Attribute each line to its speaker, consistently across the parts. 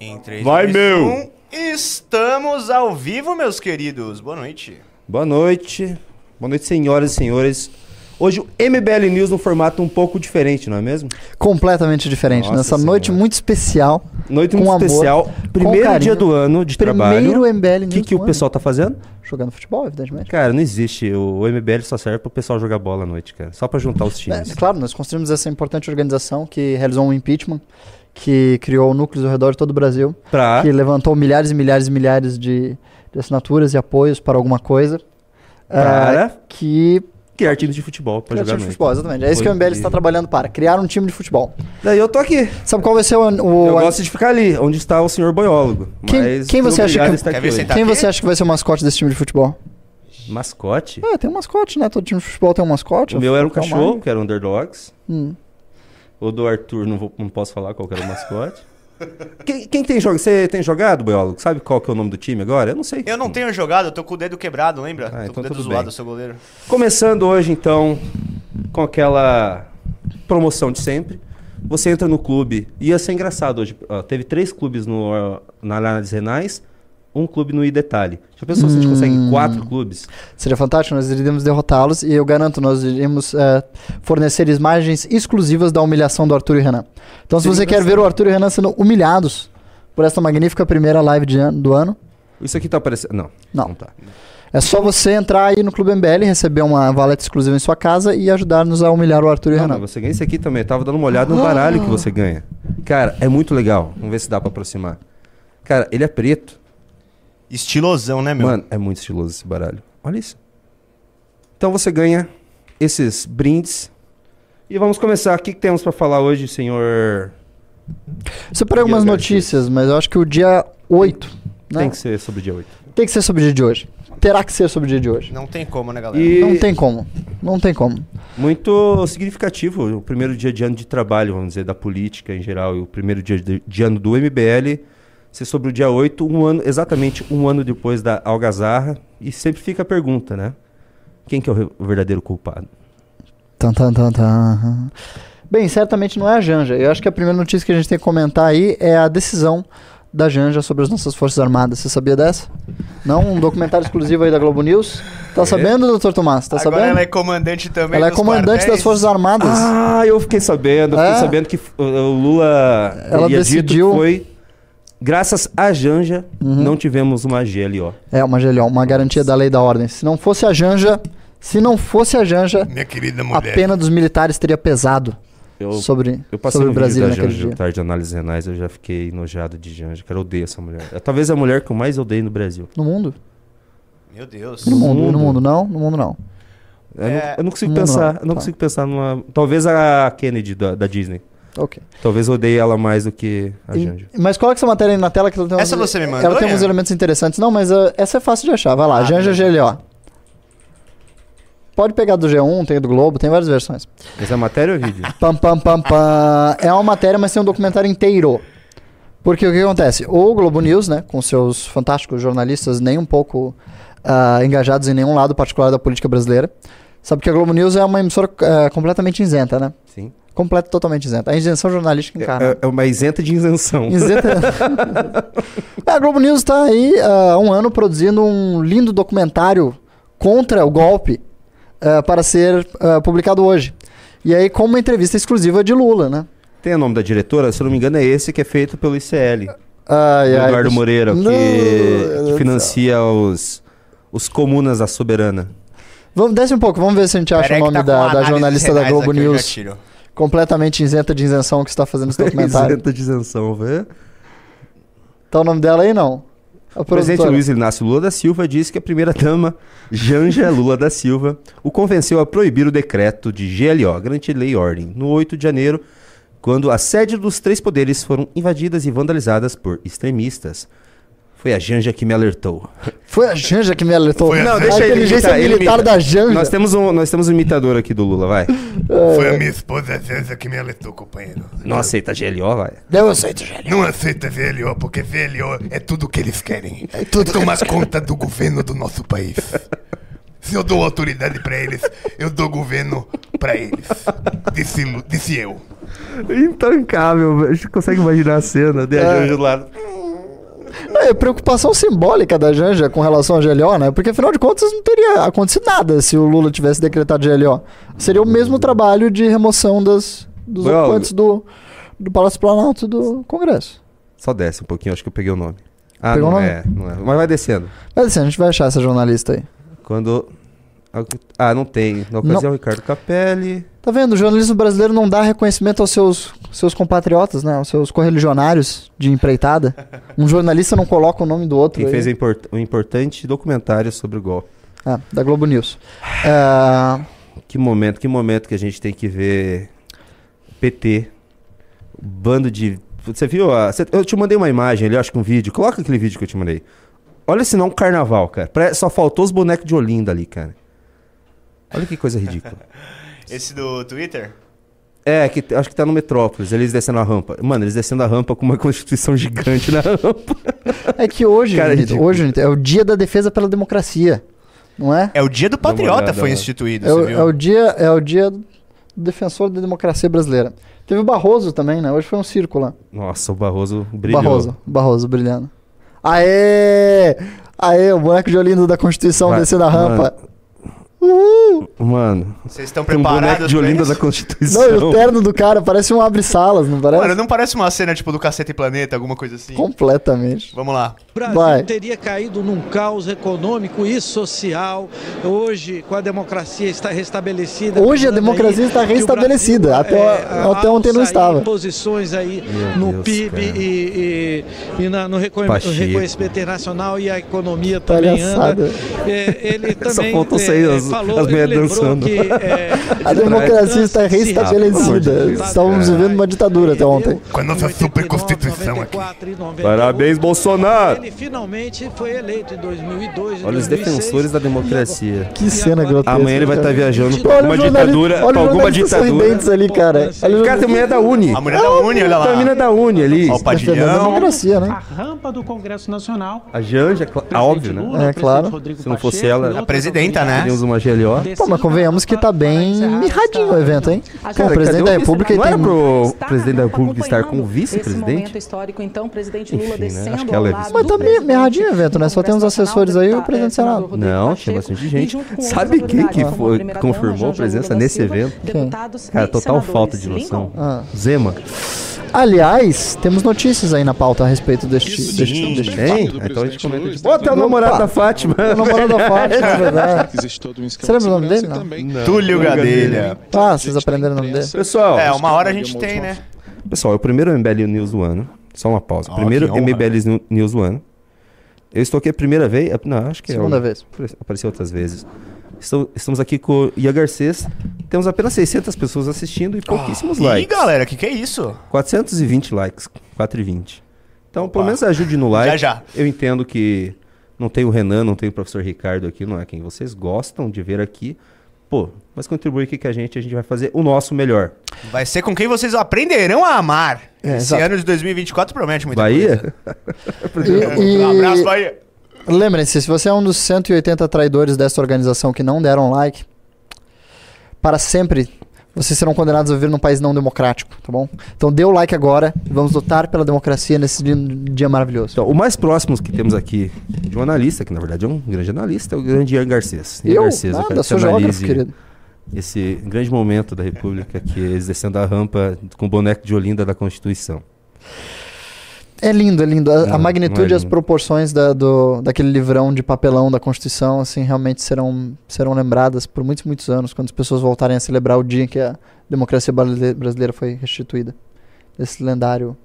Speaker 1: Em 3,
Speaker 2: Vai,
Speaker 1: 2,
Speaker 2: meu!
Speaker 1: 1, Estamos ao vivo, meus queridos. Boa noite.
Speaker 2: Boa noite. Boa noite, senhoras e senhores. Hoje o MBL News num formato um pouco diferente, não é mesmo?
Speaker 3: Completamente diferente.
Speaker 2: Nossa
Speaker 3: Nessa
Speaker 2: Senhora.
Speaker 3: noite muito especial.
Speaker 2: Noite muito
Speaker 3: amor,
Speaker 2: especial. Primeiro
Speaker 3: carinho.
Speaker 2: dia do ano de
Speaker 3: Primeiro
Speaker 2: trabalho.
Speaker 3: MBL
Speaker 2: O
Speaker 3: News
Speaker 2: que, que
Speaker 3: do
Speaker 2: o
Speaker 3: ano.
Speaker 2: pessoal tá fazendo?
Speaker 3: Jogando futebol, evidentemente.
Speaker 2: Cara, não existe. O MBL só serve pro pessoal jogar bola à noite, cara. Só pra juntar os times.
Speaker 3: É, claro, nós construímos essa importante organização que realizou um impeachment, que criou núcleos ao redor de todo o Brasil,
Speaker 2: Pra.
Speaker 3: que levantou milhares e milhares e milhares de, de assinaturas e apoios para alguma coisa.
Speaker 2: Para
Speaker 3: ah, que
Speaker 2: criar times de futebol pra
Speaker 3: criar
Speaker 2: jogar
Speaker 3: time de futebol, exatamente. É isso que o MBL está trabalhando para, criar um time de futebol.
Speaker 2: Daí eu tô aqui.
Speaker 3: Sabe qual vai ser o... o
Speaker 2: Eu gosto de ficar ali, onde está o senhor boiólogo.
Speaker 3: Quem-
Speaker 2: Mas
Speaker 3: quem você acha que-? Quem você acha que vai ser o mascote desse time de futebol?
Speaker 2: Mascote?
Speaker 3: É, tem um mascote, né? Todo time de futebol tem um mascote.
Speaker 2: O meu era um cachorro, que era Underdogs.
Speaker 3: Hum.
Speaker 2: O do Arthur, não, vou- não posso falar qual que era o mascote. quem, quem tem jogado? Você tem jogado, biólogo? Sabe qual que é o nome do time agora? Eu não sei.
Speaker 1: Eu não tenho jogado, eu tô com o dedo quebrado, lembra?
Speaker 2: Ah,
Speaker 1: tô
Speaker 2: então
Speaker 1: com o dedo
Speaker 2: tudo
Speaker 1: zoado,
Speaker 2: bem.
Speaker 1: eu sou goleiro.
Speaker 2: Começando hoje, então, com aquela promoção de sempre. Você entra no clube. Ia ser engraçado hoje. ó, teve três clubes no, na Análise Renais, um clube no iDetalhe. Já pensou se a gente consegue
Speaker 3: Hum.
Speaker 2: quatro clubes?
Speaker 3: Seria fantástico, nós iríamos derrotá-los e eu garanto, nós iríamos é, fornecer imagens exclusivas da humilhação do Arthur e Renan. Então, se
Speaker 2: Seria
Speaker 3: você quer ver o Arthur e o Renan sendo humilhados por esta magnífica primeira live do ano,
Speaker 2: Isso aqui tá aparecendo. Não.
Speaker 3: Não.
Speaker 2: tá.
Speaker 3: é só você entrar aí no Clube MBL, receber uma valeta exclusiva em sua casa e ajudar-nos a humilhar o Arthur e o
Speaker 2: Não,
Speaker 3: Renan.
Speaker 2: mas você ganha esse aqui também. Eu tava dando uma olhada no baralho que você ganha. Cara, é muito legal. Vamos ver se dá pra aproximar. Cara, ele é preto.
Speaker 1: Estilosão, né, meu?
Speaker 2: Mano, é muito estiloso esse baralho. Olha isso. Então você ganha esses brindes. E vamos começar. O que, que temos pra falar hoje, senhor?
Speaker 3: Separei algumas notícias, mas eu acho que o dia 8 né?
Speaker 2: Tem que ser sobre o dia 8.
Speaker 3: tem que ser sobre o dia de hoje. Terá que ser sobre o dia de hoje.
Speaker 1: Não tem como, né, galera?
Speaker 2: E
Speaker 3: Não tem como. Não tem como.
Speaker 2: muito significativo o primeiro dia de ano de trabalho, vamos dizer, da política em geral, e o primeiro dia de, de ano do MBL ser sobre o dia 8, um ano, exatamente um ano depois da Algazarra. E sempre fica a pergunta, né? Quem que é o, verdadeiro culpado?
Speaker 3: Tan, tan, tan, tan. Bem, certamente não é a Janja. Eu acho que a primeira notícia que a gente tem que comentar aí é a decisão da Janja sobre as nossas Forças Armadas. Você sabia dessa? Não? Um documentário exclusivo aí da Globo News? Tá
Speaker 2: É.
Speaker 3: sabendo, doutor Tomás? Tá
Speaker 1: Agora
Speaker 3: sabendo?
Speaker 1: ela é comandante também
Speaker 3: Ela é comandante das
Speaker 1: quartéis.
Speaker 3: Forças Armadas.
Speaker 2: Ah, eu fiquei sabendo. eu
Speaker 3: É?
Speaker 2: Fiquei sabendo que f- o Lula
Speaker 3: Ela decidiu-
Speaker 2: que foi. Graças a Janja,
Speaker 3: Uhum.
Speaker 2: não tivemos uma GLO.
Speaker 3: É, uma GLO, uma garantia da lei da ordem. Se não fosse a Janja, se não fosse a Janja,
Speaker 1: Minha querida
Speaker 3: a
Speaker 1: mulher.
Speaker 3: pena dos militares teria pesado
Speaker 2: Eu,
Speaker 3: sobre,
Speaker 2: eu passei
Speaker 3: sobre o Brasil
Speaker 2: vídeo da
Speaker 3: naquele
Speaker 2: Janja
Speaker 3: dia.
Speaker 2: tarde de análise renais, eu já fiquei enojado de Janja. Cara, eu odeio essa mulher. É talvez a mulher que eu mais odeio no Brasil.
Speaker 3: No mundo?
Speaker 1: Meu Deus.
Speaker 3: No mundo,
Speaker 2: mundo.
Speaker 3: no mundo não? No mundo não.
Speaker 2: Eu,
Speaker 1: É,
Speaker 2: não, eu não consigo
Speaker 3: não,
Speaker 2: pensar.
Speaker 3: não.
Speaker 2: Eu não
Speaker 3: Tá.
Speaker 2: consigo pensar numa. Talvez a Kennedy da, da Disney.
Speaker 3: Ok.
Speaker 2: Talvez eu odeie ela mais do que a
Speaker 3: E-
Speaker 2: Janja.
Speaker 3: mas coloca essa matéria aí na tela que ela tem
Speaker 1: Essa
Speaker 3: uns-
Speaker 1: você me mandou,
Speaker 3: Ela tem uns
Speaker 1: Ian?
Speaker 3: elementos interessantes. Não, mas uh, essa é fácil de achar. Vai lá,
Speaker 1: Ah,
Speaker 3: Janja. GLO. Pode pegar do G1, tem do Globo, tem várias versões.
Speaker 2: Mas é matéria ou vídeo?
Speaker 3: Pam, pam, pam, pam. É uma matéria, mas tem um documentário inteiro. Porque o que acontece? O Globo News, né, com seus fantásticos jornalistas, nem um pouco ah, engajados em nenhum lado particular da política brasileira, sabe que a Globo News é uma emissora ah, completamente isenta, né?
Speaker 2: Sim.
Speaker 3: Completa, totalmente isenta. A isenção jornalística encara.
Speaker 2: É, é uma isenta de isenção.
Speaker 3: Isenta. a Globo News está aí há um ano produzindo um lindo documentário contra o golpe ah, para ser publicado hoje. E aí, com uma entrevista exclusiva de Lula, né?
Speaker 2: Tem o nome da diretora? Se eu não me engano, é esse que é feito pelo ICL.
Speaker 3: Ai, ai,
Speaker 2: Eduardo Moreira, que, que financia os, os comunas da soberana.
Speaker 3: Vamos, desce um pouco, vamos ver se a gente acha
Speaker 1: Pera
Speaker 3: o nome
Speaker 1: tá
Speaker 3: da, da jornalista da Globo News, completamente isenta de isenção que está fazendo esse documentário.
Speaker 2: Isenta de isenção, vê?
Speaker 3: tá o nome dela aí, não?
Speaker 2: O presidente. Luiz Inácio Lula da Silva disse que a primeira-dama, Janja Lula da Silva, o convenceu a proibir o decreto de GLO, Garantia de Lei Ordem, no 8 de janeiro, quando a sede dos três poderes foram invadidas e vandalizadas por extremistas. Foi a Janja que me alertou.
Speaker 3: Foi a Janja que me alertou.
Speaker 1: Foi a
Speaker 3: Não,
Speaker 1: Janja.
Speaker 3: deixa a inteligência
Speaker 2: imitar, ele
Speaker 3: militar
Speaker 2: imita.
Speaker 3: da Janja.
Speaker 2: Nós temos, um, nós temos um imitador aqui do Lula, vai.
Speaker 4: Foi a minha esposa Zeza que me alertou, companheiro.
Speaker 2: Não aceita GLO, vai.
Speaker 3: Eu aceito, Janja.
Speaker 4: Não aceita VLO, porque VLO é tudo que eles querem. É
Speaker 3: tudo que
Speaker 4: tomar conta do governo do nosso país. Se eu dou autoridade pra eles, eu dou governo pra eles. Disse, disse eu.
Speaker 2: Intancável, a gente consegue imaginar a cena de a
Speaker 3: É.
Speaker 2: Janja do lado.
Speaker 3: É preocupação simbólica da Janja com relação ao GLO, né? Porque afinal de contas não teria acontecido nada se o Lula tivesse decretado GLO. Seria o mesmo trabalho de remoção das, dos
Speaker 2: Bro.
Speaker 3: ocupantes do, do Palácio Planalto do Congresso.
Speaker 2: Só desce um pouquinho, acho que eu peguei o nome. Ah,
Speaker 3: Pegou
Speaker 2: não
Speaker 3: o nome?
Speaker 2: é, não é. Mas vai descendo.
Speaker 3: Mas assim, a gente vai achar essa jornalista aí.
Speaker 2: Quando. Ah, não tem. Na ocasião, Ricardo Capelli.
Speaker 3: Tá vendo? O jornalismo brasileiro não dá reconhecimento aos seus, seus compatriotas, né? Aos seus correligionários de empreitada. Um jornalista não coloca o nome do outro.
Speaker 2: Quem
Speaker 3: aí.
Speaker 2: fez um import- um importante documentário sobre o golpe.
Speaker 3: Ah, da Globo News. É,
Speaker 2: Que momento, que momento que a gente tem que ver PT, bando de. Você viu? a- Eu te mandei uma imagem ali, acho que um vídeo. Coloca aquele vídeo que eu te mandei. Olha se não um carnaval, cara. Só faltou os bonecos de Olinda ali, cara. Olha que coisa ridícula.
Speaker 1: Esse do Twitter?
Speaker 2: É, que acho que tá no Metrópolis, eles descendo a rampa. Mano, eles descendo a rampa com uma constituição gigante na rampa.
Speaker 3: é que hoje,
Speaker 2: Cara,
Speaker 3: Junito,
Speaker 2: ridículo.
Speaker 3: hoje é o dia da defesa pela democracia. Não é?
Speaker 1: É o dia do patriota
Speaker 2: olhada
Speaker 1: foi
Speaker 2: lá.
Speaker 1: instituído,
Speaker 3: É o,
Speaker 1: você viu?
Speaker 3: é o dia, é o dia do defensor da democracia brasileira. Teve o Barroso também, né? Hoje foi um circo lá.
Speaker 2: Nossa, o Barroso brilhou.
Speaker 3: Barroso, Barroso brilhando. Aê! Aê, o boneco de Olinda da Constituição
Speaker 2: Vai,
Speaker 3: descendo a rampa.
Speaker 2: mano.
Speaker 3: Uhul!
Speaker 2: Mano,
Speaker 1: Vocês estão
Speaker 2: tem um
Speaker 1: preparados
Speaker 2: boneco de Olinda da Constituição.
Speaker 3: Não, e o terno do cara parece um abre-salas, não parece?
Speaker 1: Mano, não parece uma cena tipo do Cacete e Planeta, alguma coisa assim?
Speaker 3: Completamente.
Speaker 1: Vamos lá.
Speaker 5: O Brasil
Speaker 3: Vai.
Speaker 5: teria caído num caos econômico e social. Hoje, com a democracia está restabelecida.
Speaker 3: Hoje a democracia
Speaker 5: aí
Speaker 3: está restabelecida,
Speaker 5: Brasil,
Speaker 3: até-
Speaker 5: é,
Speaker 3: até ontem não estava.
Speaker 5: Posições aí
Speaker 2: Meu
Speaker 5: no
Speaker 2: Deus,
Speaker 5: PIB
Speaker 2: cara.
Speaker 5: e, e, e na- no
Speaker 2: Pacheco.
Speaker 5: reconhecimento internacional e a economia também
Speaker 3: Palhaçada.
Speaker 5: anda. É, ele
Speaker 2: Só
Speaker 5: também
Speaker 2: faltou
Speaker 5: é,
Speaker 2: sair as-
Speaker 5: falou,
Speaker 2: as
Speaker 5: lembrou
Speaker 2: dançando.
Speaker 5: que, é,
Speaker 3: A democracia está restabelecida. Estávamos vivendo uma ditadura até ontem.
Speaker 4: Com a nossa
Speaker 5: 89,
Speaker 4: super constituição
Speaker 5: 94 98.
Speaker 2: Parabéns, Bolsonaro!
Speaker 5: Ele finalmente foi eleito em 2002. em
Speaker 2: Olha os
Speaker 5: 2006,
Speaker 2: defensores da democracia.
Speaker 3: Que cena grotesca.
Speaker 2: Amanhã ele vai estar
Speaker 3: cara.
Speaker 2: viajando
Speaker 5: Olha
Speaker 2: pra
Speaker 3: Olha
Speaker 2: alguma ditadura.
Speaker 3: olha
Speaker 2: Pra alguma ditadura.
Speaker 3: ali, cara.
Speaker 2: Cara, tem mulher da Uni.
Speaker 1: A mulher da Uni, olha lá.
Speaker 2: A mina da Uni ali.
Speaker 1: Ó, o Padilhão.
Speaker 3: democracia, né?
Speaker 6: A rampa do Congresso Nacional.
Speaker 2: A Janja,
Speaker 6: Presidente
Speaker 2: óbvio, né?
Speaker 3: É, claro.
Speaker 2: Se não fosse ela- A
Speaker 1: presidenta, né?
Speaker 2: Uma GLO.
Speaker 3: Pô, mas convenhamos que tá bem mirradinho o evento, hein? Pô, o presidente da República
Speaker 2: Não
Speaker 3: tem...
Speaker 2: era pro presidente da República estar com o vice-presidente?
Speaker 7: histórico, então, presidente Lula
Speaker 2: Enfim, né?
Speaker 7: descendo
Speaker 2: Acho que ela é
Speaker 7: lado
Speaker 3: Mas
Speaker 7: do
Speaker 3: tá mirradinho o evento, né? Só tem uns assessores aí e o presidente do Senado.
Speaker 2: Não, tinha bastante gente. Sabe quem que foi- confirmou presença nesse evento? Cara, total falta de noção.
Speaker 3: Ah.
Speaker 2: Zema.
Speaker 3: Aliás, temos notícias aí na pauta a respeito deste... deste, deste...
Speaker 2: Tem? Então a gente comenta de. Ó, tem o namorado da Fátima.
Speaker 3: O namorado da Fátima, é verdade.
Speaker 8: Existe todo um
Speaker 3: Você lembra o nome
Speaker 8: de
Speaker 3: dele, não?
Speaker 1: Túlio Gadelha.
Speaker 3: Ah, vocês aprenderam o nome dele?
Speaker 2: Pessoal,
Speaker 1: É, uma hora a gente tem, né?
Speaker 2: pessoal, é o primeiro MBL News do ano. Só uma pausa. Primeiro
Speaker 1: honra.
Speaker 2: MBL News do ano. Eu estou aqui a primeira vez. Não, acho que
Speaker 3: Segunda
Speaker 2: é. o-
Speaker 3: vez.
Speaker 2: Apareceu outras vezes. Estamos aqui com o Ian Garcês. Temos apenas 600 pessoas assistindo e pouquíssimos
Speaker 1: Ih,
Speaker 2: likes.
Speaker 1: galera, que que é isso?
Speaker 2: 420 likes. 420. Então,
Speaker 1: Opa.
Speaker 2: pelo menos ajude no like.
Speaker 1: Já, já.
Speaker 2: Eu entendo que não tem o Renan, não tem o professor Ricardo aqui, não é quem vocês gostam de ver aqui. Pô, mas contribui aqui com a gente, a gente vai fazer o nosso melhor.
Speaker 1: Vai ser com quem vocês aprenderão a amar.
Speaker 3: É,
Speaker 1: Esse
Speaker 3: exato.
Speaker 1: ano de 2024 promete muita
Speaker 2: Bahia?
Speaker 1: coisa.
Speaker 3: E-
Speaker 1: Um abraço,
Speaker 3: e-
Speaker 1: Bahia.
Speaker 3: Lembrem-se, se você é um dos 180 traidores desta organização que não deram like, para sempre vocês serão condenados a viver num país não democrático, tá bom? Então dê o like agora e vamos lutar pela democracia nesse dia, dia maravilhoso.
Speaker 2: Então, o mais próximo que temos aqui de um analista, que na verdade é um grande analista, é o grande Ian Garcês. Ian
Speaker 3: Eu?
Speaker 2: Garcês,
Speaker 3: Nada,
Speaker 2: quero que
Speaker 3: sou
Speaker 2: você
Speaker 3: geógrafo, querido.
Speaker 2: Esse grande momento da República, que é eles descendo a rampa com o boneco de Olinda da Constituição.
Speaker 3: É lindo, é lindo. A, a magnitude
Speaker 2: é
Speaker 3: e as proporções da, do, daquele livrão de papelão da Constituição, assim, realmente serão, serão lembradas por muitos, muitos anos, quando as pessoas voltarem a celebrar o dia em que a democracia brasile- brasileira foi restituída. Esse lendário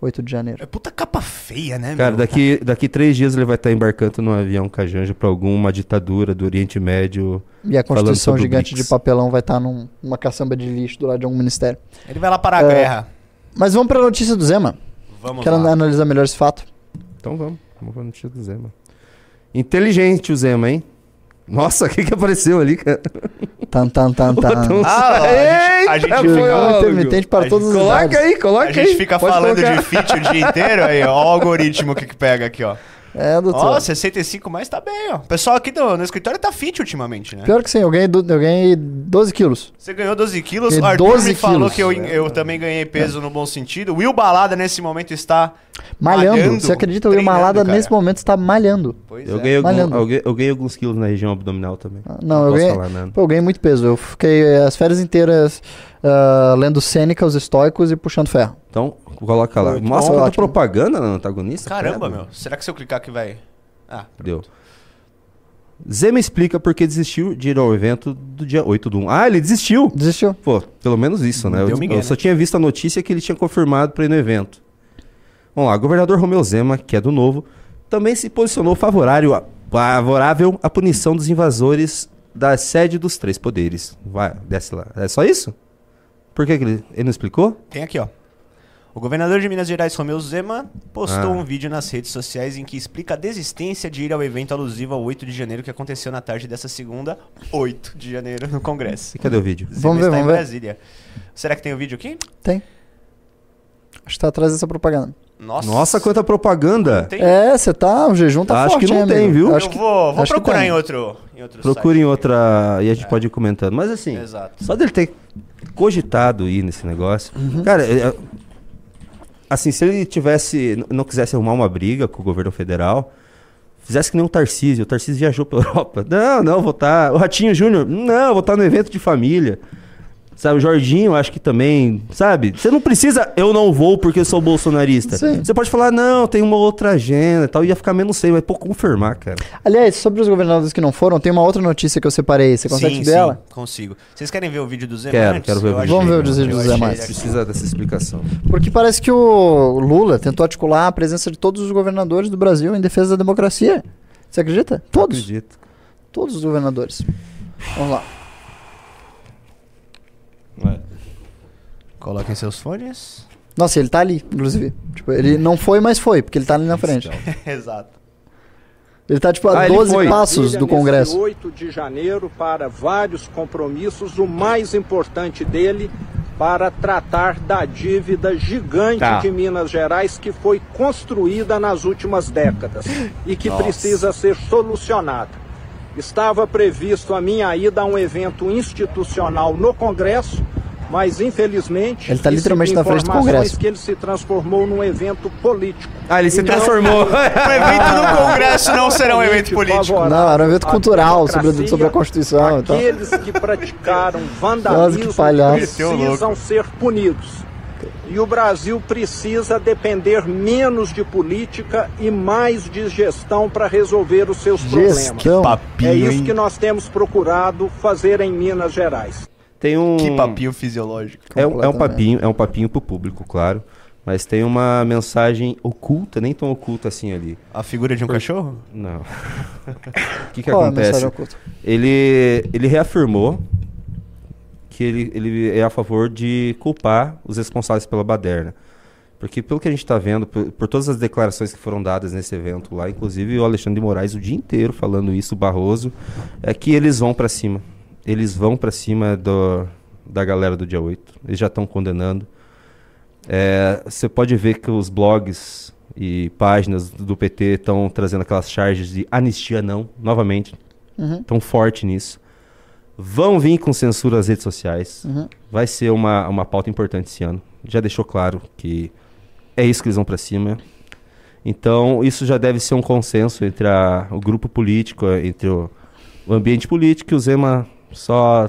Speaker 3: 8 de janeiro.
Speaker 1: É puta capa feia, né,
Speaker 2: Cara,
Speaker 1: meu?
Speaker 2: daqui, daqui três dias ele vai estar embarcando num avião cajanja pra alguma ditadura do Oriente Médio.
Speaker 3: E a Constituição gigante de papelão vai estar num- numa caçamba de lixo do lado de algum ministério.
Speaker 1: Ele vai lá para a
Speaker 3: É.
Speaker 1: guerra.
Speaker 3: Mas vamos pra notícia do Zema.
Speaker 1: Vamos
Speaker 3: Quero
Speaker 1: lá.
Speaker 3: analisar melhor esse fato.
Speaker 2: Então vamos, vamos pra notícia do Zema. Inteligente o Zema, hein? Nossa, o que que apareceu ali, cara?
Speaker 3: Tan, tan, tan, tan.
Speaker 1: Ah, a gente- a gente fica-
Speaker 3: intermitente para
Speaker 1: A
Speaker 3: todos os
Speaker 2: Coloca
Speaker 3: lados.
Speaker 2: aí, coloca
Speaker 1: A
Speaker 2: aí.
Speaker 1: gente fica
Speaker 2: Pode
Speaker 1: falando
Speaker 2: colocar.
Speaker 1: de fit o dia inteiro aí, ó. Ó o algoritmo que, que pega aqui, ó.
Speaker 3: É, doutor.
Speaker 1: Ó, 65 mais tá bem, ó. O pessoal aqui do- no escritório tá fit ultimamente, né?
Speaker 3: Pior que sim, eu ganhei, do- eu ganhei 12 quilos.
Speaker 1: Você ganhou 12 quilos, o Arthur
Speaker 3: 12
Speaker 1: me falou
Speaker 3: quilos.
Speaker 1: que eu, eu também ganhei peso no bom sentido. Will Balada nesse momento está
Speaker 3: Malhando.
Speaker 1: malhando,
Speaker 3: Você acredita? O Will
Speaker 1: cara.
Speaker 3: nesse momento está malhando.
Speaker 1: Pois
Speaker 2: Eu
Speaker 1: é.
Speaker 2: ganhei, algum-
Speaker 3: Malhando.
Speaker 2: eu, ganhei, eu ganhei alguns quilos na região abdominal também.
Speaker 3: Ah, Não, eu
Speaker 2: posso
Speaker 3: ganhei, pô, eu ganhei muito peso. Eu fiquei as férias inteiras ah, lendo Sêneca, os estoicos e puxando ferro.
Speaker 2: Então, coloca lá.
Speaker 3: Muito
Speaker 2: Mostra
Speaker 3: bom,
Speaker 2: quanta
Speaker 3: ótimo.
Speaker 2: propaganda no antagonista.
Speaker 1: Caramba,
Speaker 2: credo.
Speaker 1: meu. Será que se eu clicar aqui vai... Ah,
Speaker 2: Deu. Zema explica por que desistiu de ir ao evento do dia 8 do 1. Ah, ele desistiu!
Speaker 3: Desistiu?
Speaker 2: Pô, pelo menos isso, né?
Speaker 1: Deu
Speaker 2: Eu,
Speaker 1: migué,
Speaker 2: eu
Speaker 1: né?
Speaker 2: só tinha visto a notícia que ele tinha confirmado para ir no evento. Vamos lá, governador Romeu Zema, que é do Novo, também se posicionou favorável, a- favorável à punição dos invasores da sede dos três poderes. Vai, desce lá. É só isso? Por que, que ele, ele não explicou?
Speaker 1: tem aqui, ó. O governador de Minas Gerais, Romeu Zema, postou
Speaker 2: Ah.
Speaker 1: um vídeo nas redes sociais em que explica a desistência de ir ao evento alusivo ao 8 de janeiro que aconteceu na tarde dessa segunda, 8 de janeiro, no Congresso.
Speaker 2: E cadê o vídeo?
Speaker 1: Zema
Speaker 3: Vamos ver,
Speaker 1: está
Speaker 3: vamos
Speaker 1: em
Speaker 3: ver.
Speaker 1: Brasília. Será que tem o vídeo aqui?
Speaker 3: Tem. Acho que tá atrás dessa propaganda.
Speaker 1: Nossa,
Speaker 2: Nossa, quanta propaganda!
Speaker 1: Tem?
Speaker 3: É, você tá. O jejum tá
Speaker 2: Acho
Speaker 3: forte,
Speaker 2: que não
Speaker 3: hein,
Speaker 2: tem,
Speaker 3: amigo?
Speaker 2: viu?
Speaker 3: Eu
Speaker 1: Eu
Speaker 3: Acho que,
Speaker 1: vou, vou
Speaker 3: acho que
Speaker 1: procurar
Speaker 3: tem.
Speaker 1: em outro, em outro
Speaker 2: Procure em
Speaker 1: site.
Speaker 2: outra e a gente pode ir comentando. Mas assim,
Speaker 1: Exato.
Speaker 2: só dele ter cogitado ir nesse negócio.
Speaker 3: Uhum.
Speaker 2: Cara, é- é- assim, se ele tivesse, não quisesse arrumar uma briga com o governo federal, fizesse que nem o Tarcísio. O Tarcísio viajou pra Europa. Não, não, vou estar. O Ratinho Júnior, não, vou estar no evento de família. Sabe, o Jorginho, acho que também, sabe? Você não precisa, eu não vou porque eu sou bolsonarista.
Speaker 3: Sim.
Speaker 2: Você pode falar, não, tem uma outra agenda e tal, ia ficar menos sei, mas pô, confirmar, cara.
Speaker 3: Aliás, sobre os governadores que não foram, tem uma outra notícia que eu separei. Você consegue
Speaker 1: sim,
Speaker 3: ver ela?
Speaker 1: sim, consigo. Vocês querem ver o vídeo do Zema
Speaker 2: Quero, quero ver o vídeo.
Speaker 3: Vamos ver o vídeo do
Speaker 1: aqui.
Speaker 2: Precisa dessa explicação.
Speaker 3: Porque parece que o Lula tentou articular a presença de todos os governadores do Brasil em defesa da democracia. Você acredita? Todos.
Speaker 2: Acredito.
Speaker 3: Todos os governadores. Vamos lá.
Speaker 1: Coloquem seus fones.
Speaker 3: Nossa, ele tá ali, inclusive. Tipo, ele não foi, mas foi, porque ele tá ali na frente.
Speaker 1: Exato.
Speaker 3: Ele tá, tipo, a
Speaker 2: Ah, ele
Speaker 3: 12
Speaker 2: foi.
Speaker 3: passos do Congresso.
Speaker 7: 8 de janeiro para vários compromissos, o mais importante dele para tratar da dívida gigante
Speaker 2: Tá.
Speaker 7: de Minas Gerais que foi construída nas últimas décadas e que precisa ser solucionada. Estava previsto a minha ida a um evento institucional no Congresso, mas infelizmente
Speaker 3: Ele tá
Speaker 7: recebi
Speaker 3: literalmente na frente do
Speaker 7: informações
Speaker 3: Congresso.
Speaker 7: que ele se transformou num evento político.
Speaker 2: Ah, ele se
Speaker 7: Então,
Speaker 2: transformou.
Speaker 1: O evento do Congresso não será um evento político.
Speaker 3: Não, era um evento cultural, sobre sobre a Constituição e tal.
Speaker 7: Aqueles que praticaram
Speaker 3: Nossa,
Speaker 7: vandalismo
Speaker 3: que
Speaker 7: precisam ser punidos. E o Brasil precisa depender menos de política e mais de gestão para resolver os seus problemas.
Speaker 3: Gestão.
Speaker 1: Papinho,
Speaker 7: É isso
Speaker 1: hein?
Speaker 7: que nós temos procurado fazer em Minas Gerais.
Speaker 2: Tem um.
Speaker 1: Que papinho fisiológico.
Speaker 2: É, um- é um papinho, é um papinho pro público, claro. Mas tem uma mensagem oculta, nem tão oculta assim ali.
Speaker 1: A figura de um cachorro?
Speaker 2: Não. O que, que
Speaker 3: Qual a
Speaker 2: acontece?
Speaker 3: mensagem oculta?
Speaker 2: Ele, ele reafirmou que ele, ele é a favor de culpar os responsáveis pela baderna. Porque pelo que a gente está vendo, por, por todas as declarações que foram dadas nesse evento lá, inclusive o Alexandre de Moraes o dia inteiro falando isso, o Barroso, é que eles vão para cima. Eles vão para cima do, da galera do dia 8. Eles já estão condenando. É, Você pode ver que os blogs e páginas do PT estão trazendo aquelas charges de anistia não, novamente.
Speaker 3: Uhum.
Speaker 2: Estão forte nisso. Vão vir com censura às redes sociais.
Speaker 3: Uhum.
Speaker 2: Vai ser uma, uma pauta importante esse ano. Já deixou claro que é isso que eles vão para cima. Então, isso já deve ser um consenso entre a- o grupo político, entre o, o ambiente político, e o Zema só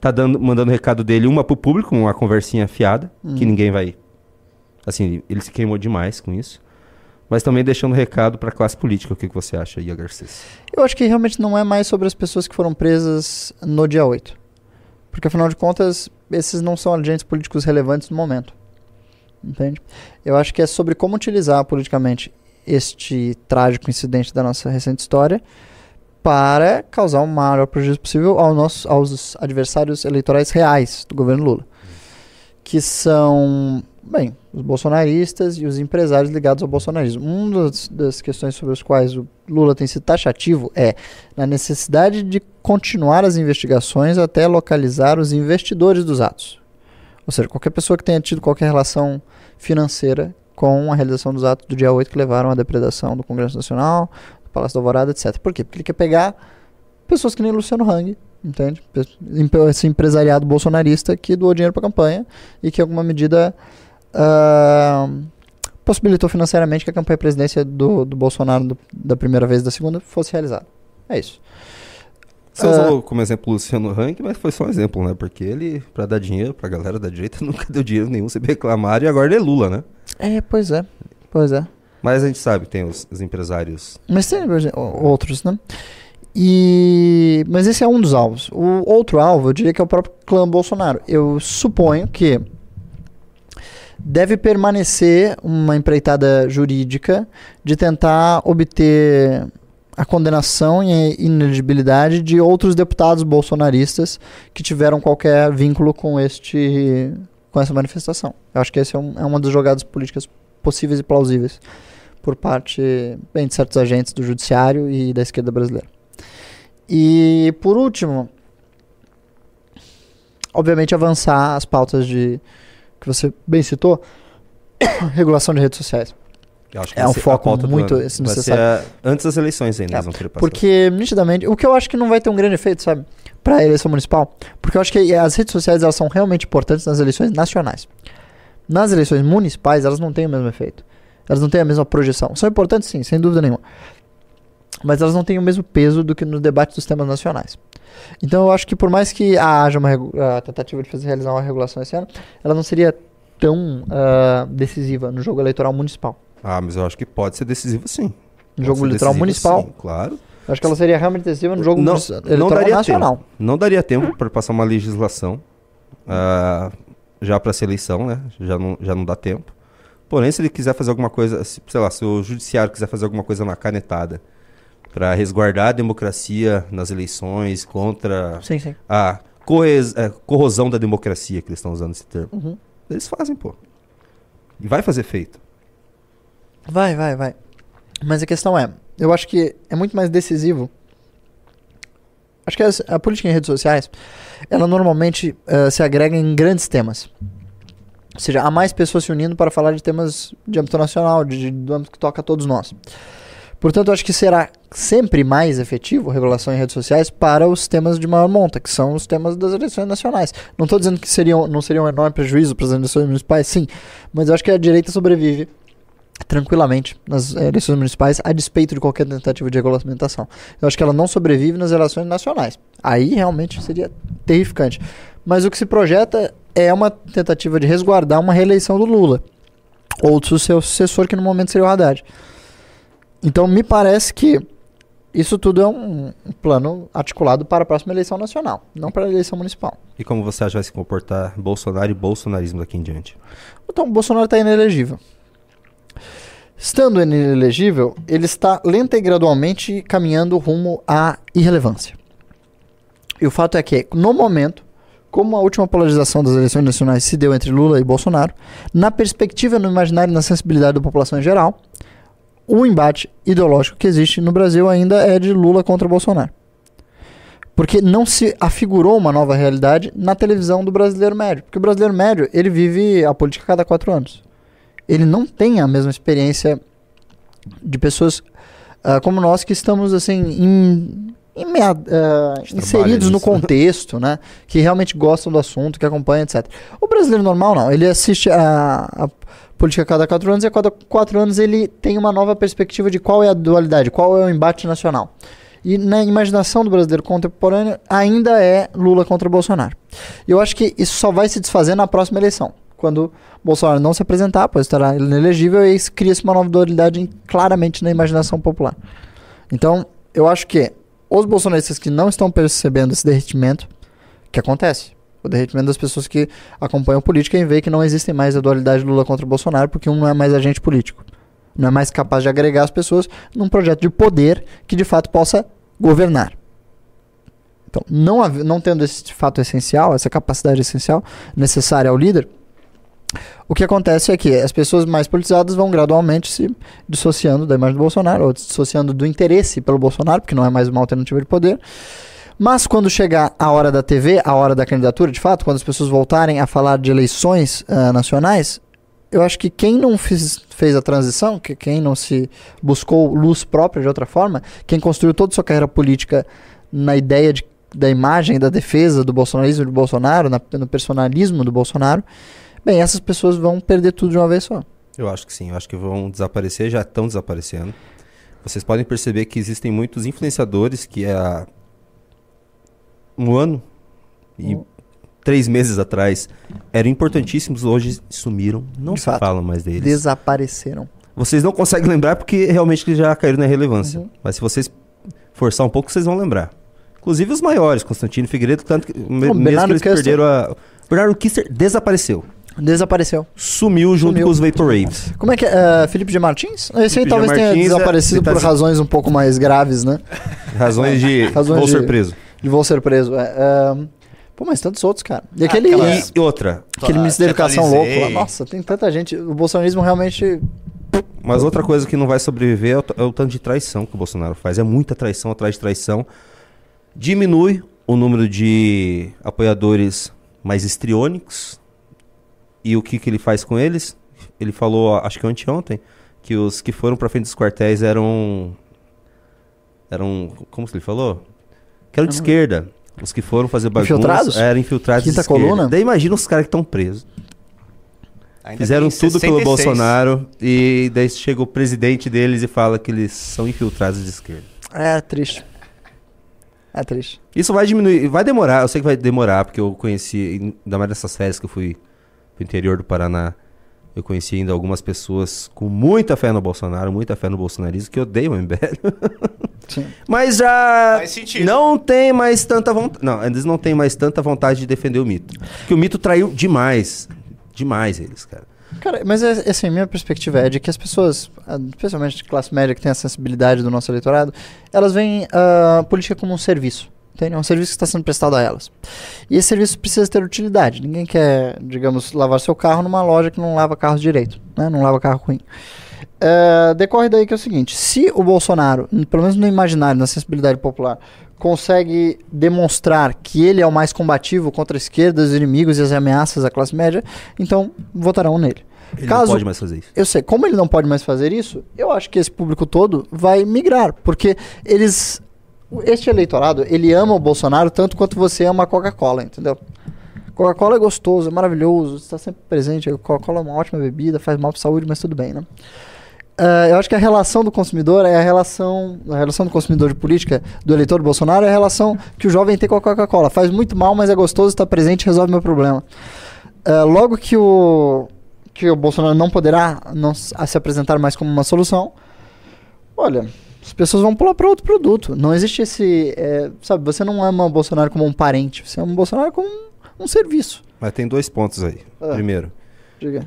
Speaker 2: tá dando, mandando recado dele, uma pro público, uma conversinha fiada, que ninguém vai. Assim, ele se queimou demais com isso. Mas também deixando recado para a classe política. O que, que você acha, Ia Garcês?
Speaker 3: Eu acho que realmente não é mais sobre as pessoas que foram presas no dia 8. Porque afinal de contas, esses não são agentes políticos relevantes no momento. Entende? Eu acho que é sobre como utilizar politicamente este trágico incidente da nossa recente história para causar o maior prejuízo possível ao nosso, aos adversários eleitorais reais do governo Lula. Que são, bem, os bolsonaristas e os empresários ligados ao bolsonarismo. Uma das, das questões sobre as quais o Lula tem sido taxativo é na necessidade de continuar as investigações até localizar os investidores dos atos. Ou seja, qualquer pessoa que tenha tido qualquer relação financeira com a realização dos atos do dia 8 que levaram à depredação do Congresso Nacional, do Palácio da Alvorada, etc. Por quê? Porque ele quer pegar pessoas que nem Luciano Hang, entende? Esse empresariado bolsonarista que doou dinheiro para a campanha e que, em alguma medida, ah, possibilitou financeiramente que a campanha à presidência do, do Bolsonaro do- da primeira vez e da segunda fosse realizada. É isso.
Speaker 2: Você
Speaker 3: Ah.
Speaker 2: usou como exemplo o Luciano Rank, mas foi só um exemplo, né? Porque ele, pra dar dinheiro pra galera da direita, nunca deu dinheiro nenhum, se reclamaram, e agora ele é Lula, né?
Speaker 3: É, pois é. Pois é.
Speaker 2: Mas a gente sabe, tem os, os empresários.
Speaker 3: Mas tem outros, né? E... Mas esse é um dos alvos. O outro alvo, eu diria que é o próprio clã Bolsonaro. Eu suponho que deve permanecer uma empreitada jurídica de tentar obter a condenação e ineligibilidade de outros deputados bolsonaristas que tiveram qualquer vínculo com este com essa manifestação. Eu acho que esse é, um, é uma das jogadas políticas possíveis e plausíveis por parte bem, de certos agentes do judiciário e da esquerda brasileira. E por último, obviamente avançar as pautas de que você bem citou, regulação de redes sociais. É um foco muito necessário.
Speaker 2: a- antes das eleições ainda,
Speaker 3: É,
Speaker 2: vão querer passar.
Speaker 3: Porque, nitidamente, o que eu acho que não vai ter um grande efeito, sabe? Para a eleição municipal. Porque eu acho que as redes sociais elas são realmente importantes nas eleições nacionais. Nas eleições municipais, elas não têm o mesmo efeito. Elas não têm a mesma projeção. São importantes, sim, sem dúvida nenhuma. Mas elas não têm o mesmo peso do que no debate dos temas nacionais. Então eu acho que por mais que haja uma a tentativa de fazer realizar uma regulação esse ano, ela não seria tão ah, decisiva no jogo eleitoral municipal.
Speaker 2: Ah, mas eu acho que pode ser decisivo sim.
Speaker 3: No jogo eleitoral municipal.
Speaker 2: sim, claro.
Speaker 3: Eu acho que ela seria realmente decisiva no jogo
Speaker 2: Não-
Speaker 3: munici-
Speaker 2: não
Speaker 3: eleitoral
Speaker 2: daria
Speaker 3: nacional.
Speaker 2: tempo. Não daria tempo para passar uma legislação ah, já para essa eleição, né? Já não, já não dá tempo. Porém, se ele quiser fazer alguma coisa, se- sei lá, se o judiciário quiser fazer alguma coisa na canetada para resguardar a democracia nas eleições contra
Speaker 3: Sim, sim.
Speaker 2: a é, corrosão da democracia, que eles estão usando esse termo,
Speaker 3: Uhum.
Speaker 2: eles fazem, pô. E vai fazer feito.
Speaker 3: Vai, vai, vai. Mas a questão é, eu acho que é muito mais decisivo. Acho que as- a, política em redes sociais, ela normalmente eh, se agrega em grandes temas. Ou seja, há mais pessoas se unindo para falar de temas de âmbito nacional, de, de- do âmbito que toca a todos nós. Portanto, acho que será sempre mais efetivo regulação em redes sociais para os temas de maior monta, que são os temas das eleições nacionais. Não estou dizendo que seriam, não seria um enorme prejuízo para as eleições municipais, sim, mas acho que a direita sobrevive tranquilamente nas eleições municipais, a despeito de qualquer tentativa de regulamentação. Eu acho que ela não sobrevive nas eleições nacionais. Aí realmente seria terrificante. Mas o que se projeta é uma tentativa de resguardar uma reeleição do Lula. Ou do seu sucessor, que no momento seria o Haddad. Então me parece que isso tudo é um, um plano articulado para a próxima eleição nacional, não para a eleição municipal.
Speaker 2: E como você acha que vai se comportar Bolsonaro e bolsonarismo daqui em diante?
Speaker 3: Então, o Bolsonaro está inelegível. Estando inelegível, ele está lenta e gradualmente caminhando rumo à irrelevância. E o fato é que, no momento, como a última polarização das eleições nacionais se deu entre Lula e Bolsonaro, na perspectiva, no imaginário e na sensibilidade da população em geral, o embate ideológico que existe no Brasil ainda é de Lula contra Bolsonaro. Porque não se afigurou uma nova realidade na televisão do brasileiro médio. Porque o brasileiro médio, ele vive a política a cada quatro anos. Ele não tem a mesma experiência de pessoas ah, como nós que estamos, assim, em, em mea- ah, inseridos no
Speaker 2: nisso.
Speaker 3: contexto, né? Que realmente gostam do assunto, que acompanham, etc. O brasileiro normal, não. Ele assiste a, a política a cada quatro anos e a cada quatro anos ele tem uma nova perspectiva de qual é a dualidade, qual é o embate nacional. E na imaginação do brasileiro contemporâneo ainda é Lula contra Bolsonaro. E eu acho que isso só vai se desfazer na próxima eleição. Quando Bolsonaro não se apresentar, pois estará inelegível, e cria-se uma nova dualidade claramente na imaginação popular. Então, eu acho que os bolsonaristas que não estão percebendo esse derretimento, que acontece, o derretimento das pessoas que acompanham política e veem que não existe mais a dualidade Lula contra Bolsonaro, porque um não é mais agente político. Não é mais capaz de agregar as pessoas num projeto de poder que de fato possa governar. Então, não, não tendo esse fato essencial, essa capacidade essencial necessária ao líder, o que acontece é que as pessoas mais politizadas vão gradualmente se dissociando da imagem do Bolsonaro, ou dissociando do interesse pelo Bolsonaro, porque não é mais uma alternativa de poder. Mas quando chegar a hora da TV, a hora da candidatura, de fato, quando as pessoas voltarem a falar de eleições ah, nacionais, eu acho que quem não fiz- fez a transição, que quem não se buscou luz própria de outra forma, quem construiu toda a sua carreira política na ideia de, da imagem, da defesa do bolsonarismo de Bolsonaro, na- no personalismo do Bolsonaro, bem, essas pessoas vão perder tudo de uma vez só.
Speaker 2: Eu acho que sim, eu acho que vão desaparecer, já estão desaparecendo. Vocês podem perceber que existem muitos influenciadores que há um ano e
Speaker 3: Hum.
Speaker 2: três meses atrás eram importantíssimos, hoje sumiram, não
Speaker 3: De
Speaker 2: se
Speaker 3: fato.
Speaker 2: fala mais deles.
Speaker 3: Desapareceram.
Speaker 2: Vocês não conseguem lembrar porque realmente eles já caíram na relevância.
Speaker 3: Uhum.
Speaker 2: Mas se vocês forçar um pouco, vocês vão lembrar. Inclusive os maiores, Constantino Figueiredo, tanto que, me- mesmo
Speaker 3: Bernardo
Speaker 2: que eles
Speaker 3: Kister.
Speaker 2: perderam a... Bernardo Kister desapareceu.
Speaker 3: Desapareceu.
Speaker 2: Sumiu junto
Speaker 3: Sumiu.
Speaker 2: com os Vaporwaves.
Speaker 3: Como é que é? Uh, Felipe de Martins? Esse aí
Speaker 2: Felipe de
Speaker 3: talvez tenha
Speaker 2: é-
Speaker 3: desaparecido
Speaker 2: tá
Speaker 3: por razões um pouco mais graves, né?
Speaker 2: Razões de...
Speaker 3: Razões
Speaker 2: vou
Speaker 3: de-
Speaker 2: ser preso.
Speaker 3: De vou ser preso. É, é, Pô, mas tantos outros, cara. E aquele,
Speaker 1: aquela-
Speaker 2: E outra,
Speaker 3: aquele
Speaker 1: Ah,
Speaker 3: ministro da educação louco lá. Nossa, tem tanta gente. O bolsonarismo realmente.
Speaker 2: Mas outra coisa que não vai sobreviver é o, é o tanto de traição que o Bolsonaro faz. É muita traição atrás de traição. Diminui o número de apoiadores mais estriônicos. E o que, que ele faz com eles? Ele falou, acho que anteontem, que os que foram pra frente dos quartéis eram. Eram. Como que ele falou? Que eram de esquerda. Os que foram fazer bagunça
Speaker 3: Infiltrados?
Speaker 2: eram infiltrados de
Speaker 3: Quinta
Speaker 2: esquerda.
Speaker 3: coluna?
Speaker 2: Daí imagina os caras que estão presos.
Speaker 1: Ainda
Speaker 2: Fizeram tudo pelo
Speaker 1: 66.
Speaker 2: Bolsonaro e daí chega o presidente deles e fala que eles são infiltrados de esquerda.
Speaker 3: É triste. É triste.
Speaker 2: Isso vai diminuir, vai demorar, eu sei que vai demorar, porque eu conheci, ainda mais nessas férias que eu fui pro interior do Paraná, eu conheci ainda algumas pessoas com muita fé no Bolsonaro, muita fé no bolsonarismo, que odeiam o MBL.
Speaker 3: Sim.
Speaker 2: Mas já não tem mais tanta vontade. Não, eles não têm mais tanta vontade de defender o mito. Porque o mito traiu demais. Demais eles, cara.
Speaker 3: Cara, mas é, assim, minha perspectiva é de que as pessoas, ah, especialmente de classe média que tem a sensibilidade do nosso eleitorado, elas veem a política como um serviço. Entende? É um serviço que está sendo prestado a elas. E esse serviço precisa ter utilidade. Ninguém quer, digamos, lavar seu carro numa loja que não lava carro direito, né? não lava carro ruim. É, decorre daí que é o seguinte: se o Bolsonaro, pelo menos no imaginário, na sensibilidade popular, consegue demonstrar que ele é o mais combativo contra a esquerda, os inimigos e as ameaças à classe média, então votarão nele.
Speaker 2: Ele
Speaker 3: Caso-
Speaker 2: não pode mais fazer isso.
Speaker 3: Eu sei, como ele não pode mais fazer isso, eu acho que esse público todo vai migrar, porque eles este eleitorado, ele ama o Bolsonaro tanto quanto você ama a Coca-Cola, entendeu? Coca-Cola é gostoso, é maravilhoso, está sempre presente. Coca-Cola é uma ótima bebida, faz mal para saúde, mas tudo bem, né? Ah, eu acho que a relação do consumidor é a relação, a relação do consumidor de política do eleitor do Bolsonaro é a relação que o jovem tem com a Coca-Cola. Faz muito mal, mas é gostoso, está presente, resolve meu problema. Ah, logo que o que o Bolsonaro não poderá não se apresentar mais como uma solução, olha, as pessoas vão pular para outro produto. Não existe esse, é, sabe? Você não ama o Bolsonaro como um parente, você ama o Bolsonaro como um, um serviço.
Speaker 2: Mas tem dois pontos aí.
Speaker 3: Ah.
Speaker 2: Primeiro,
Speaker 3: Diga.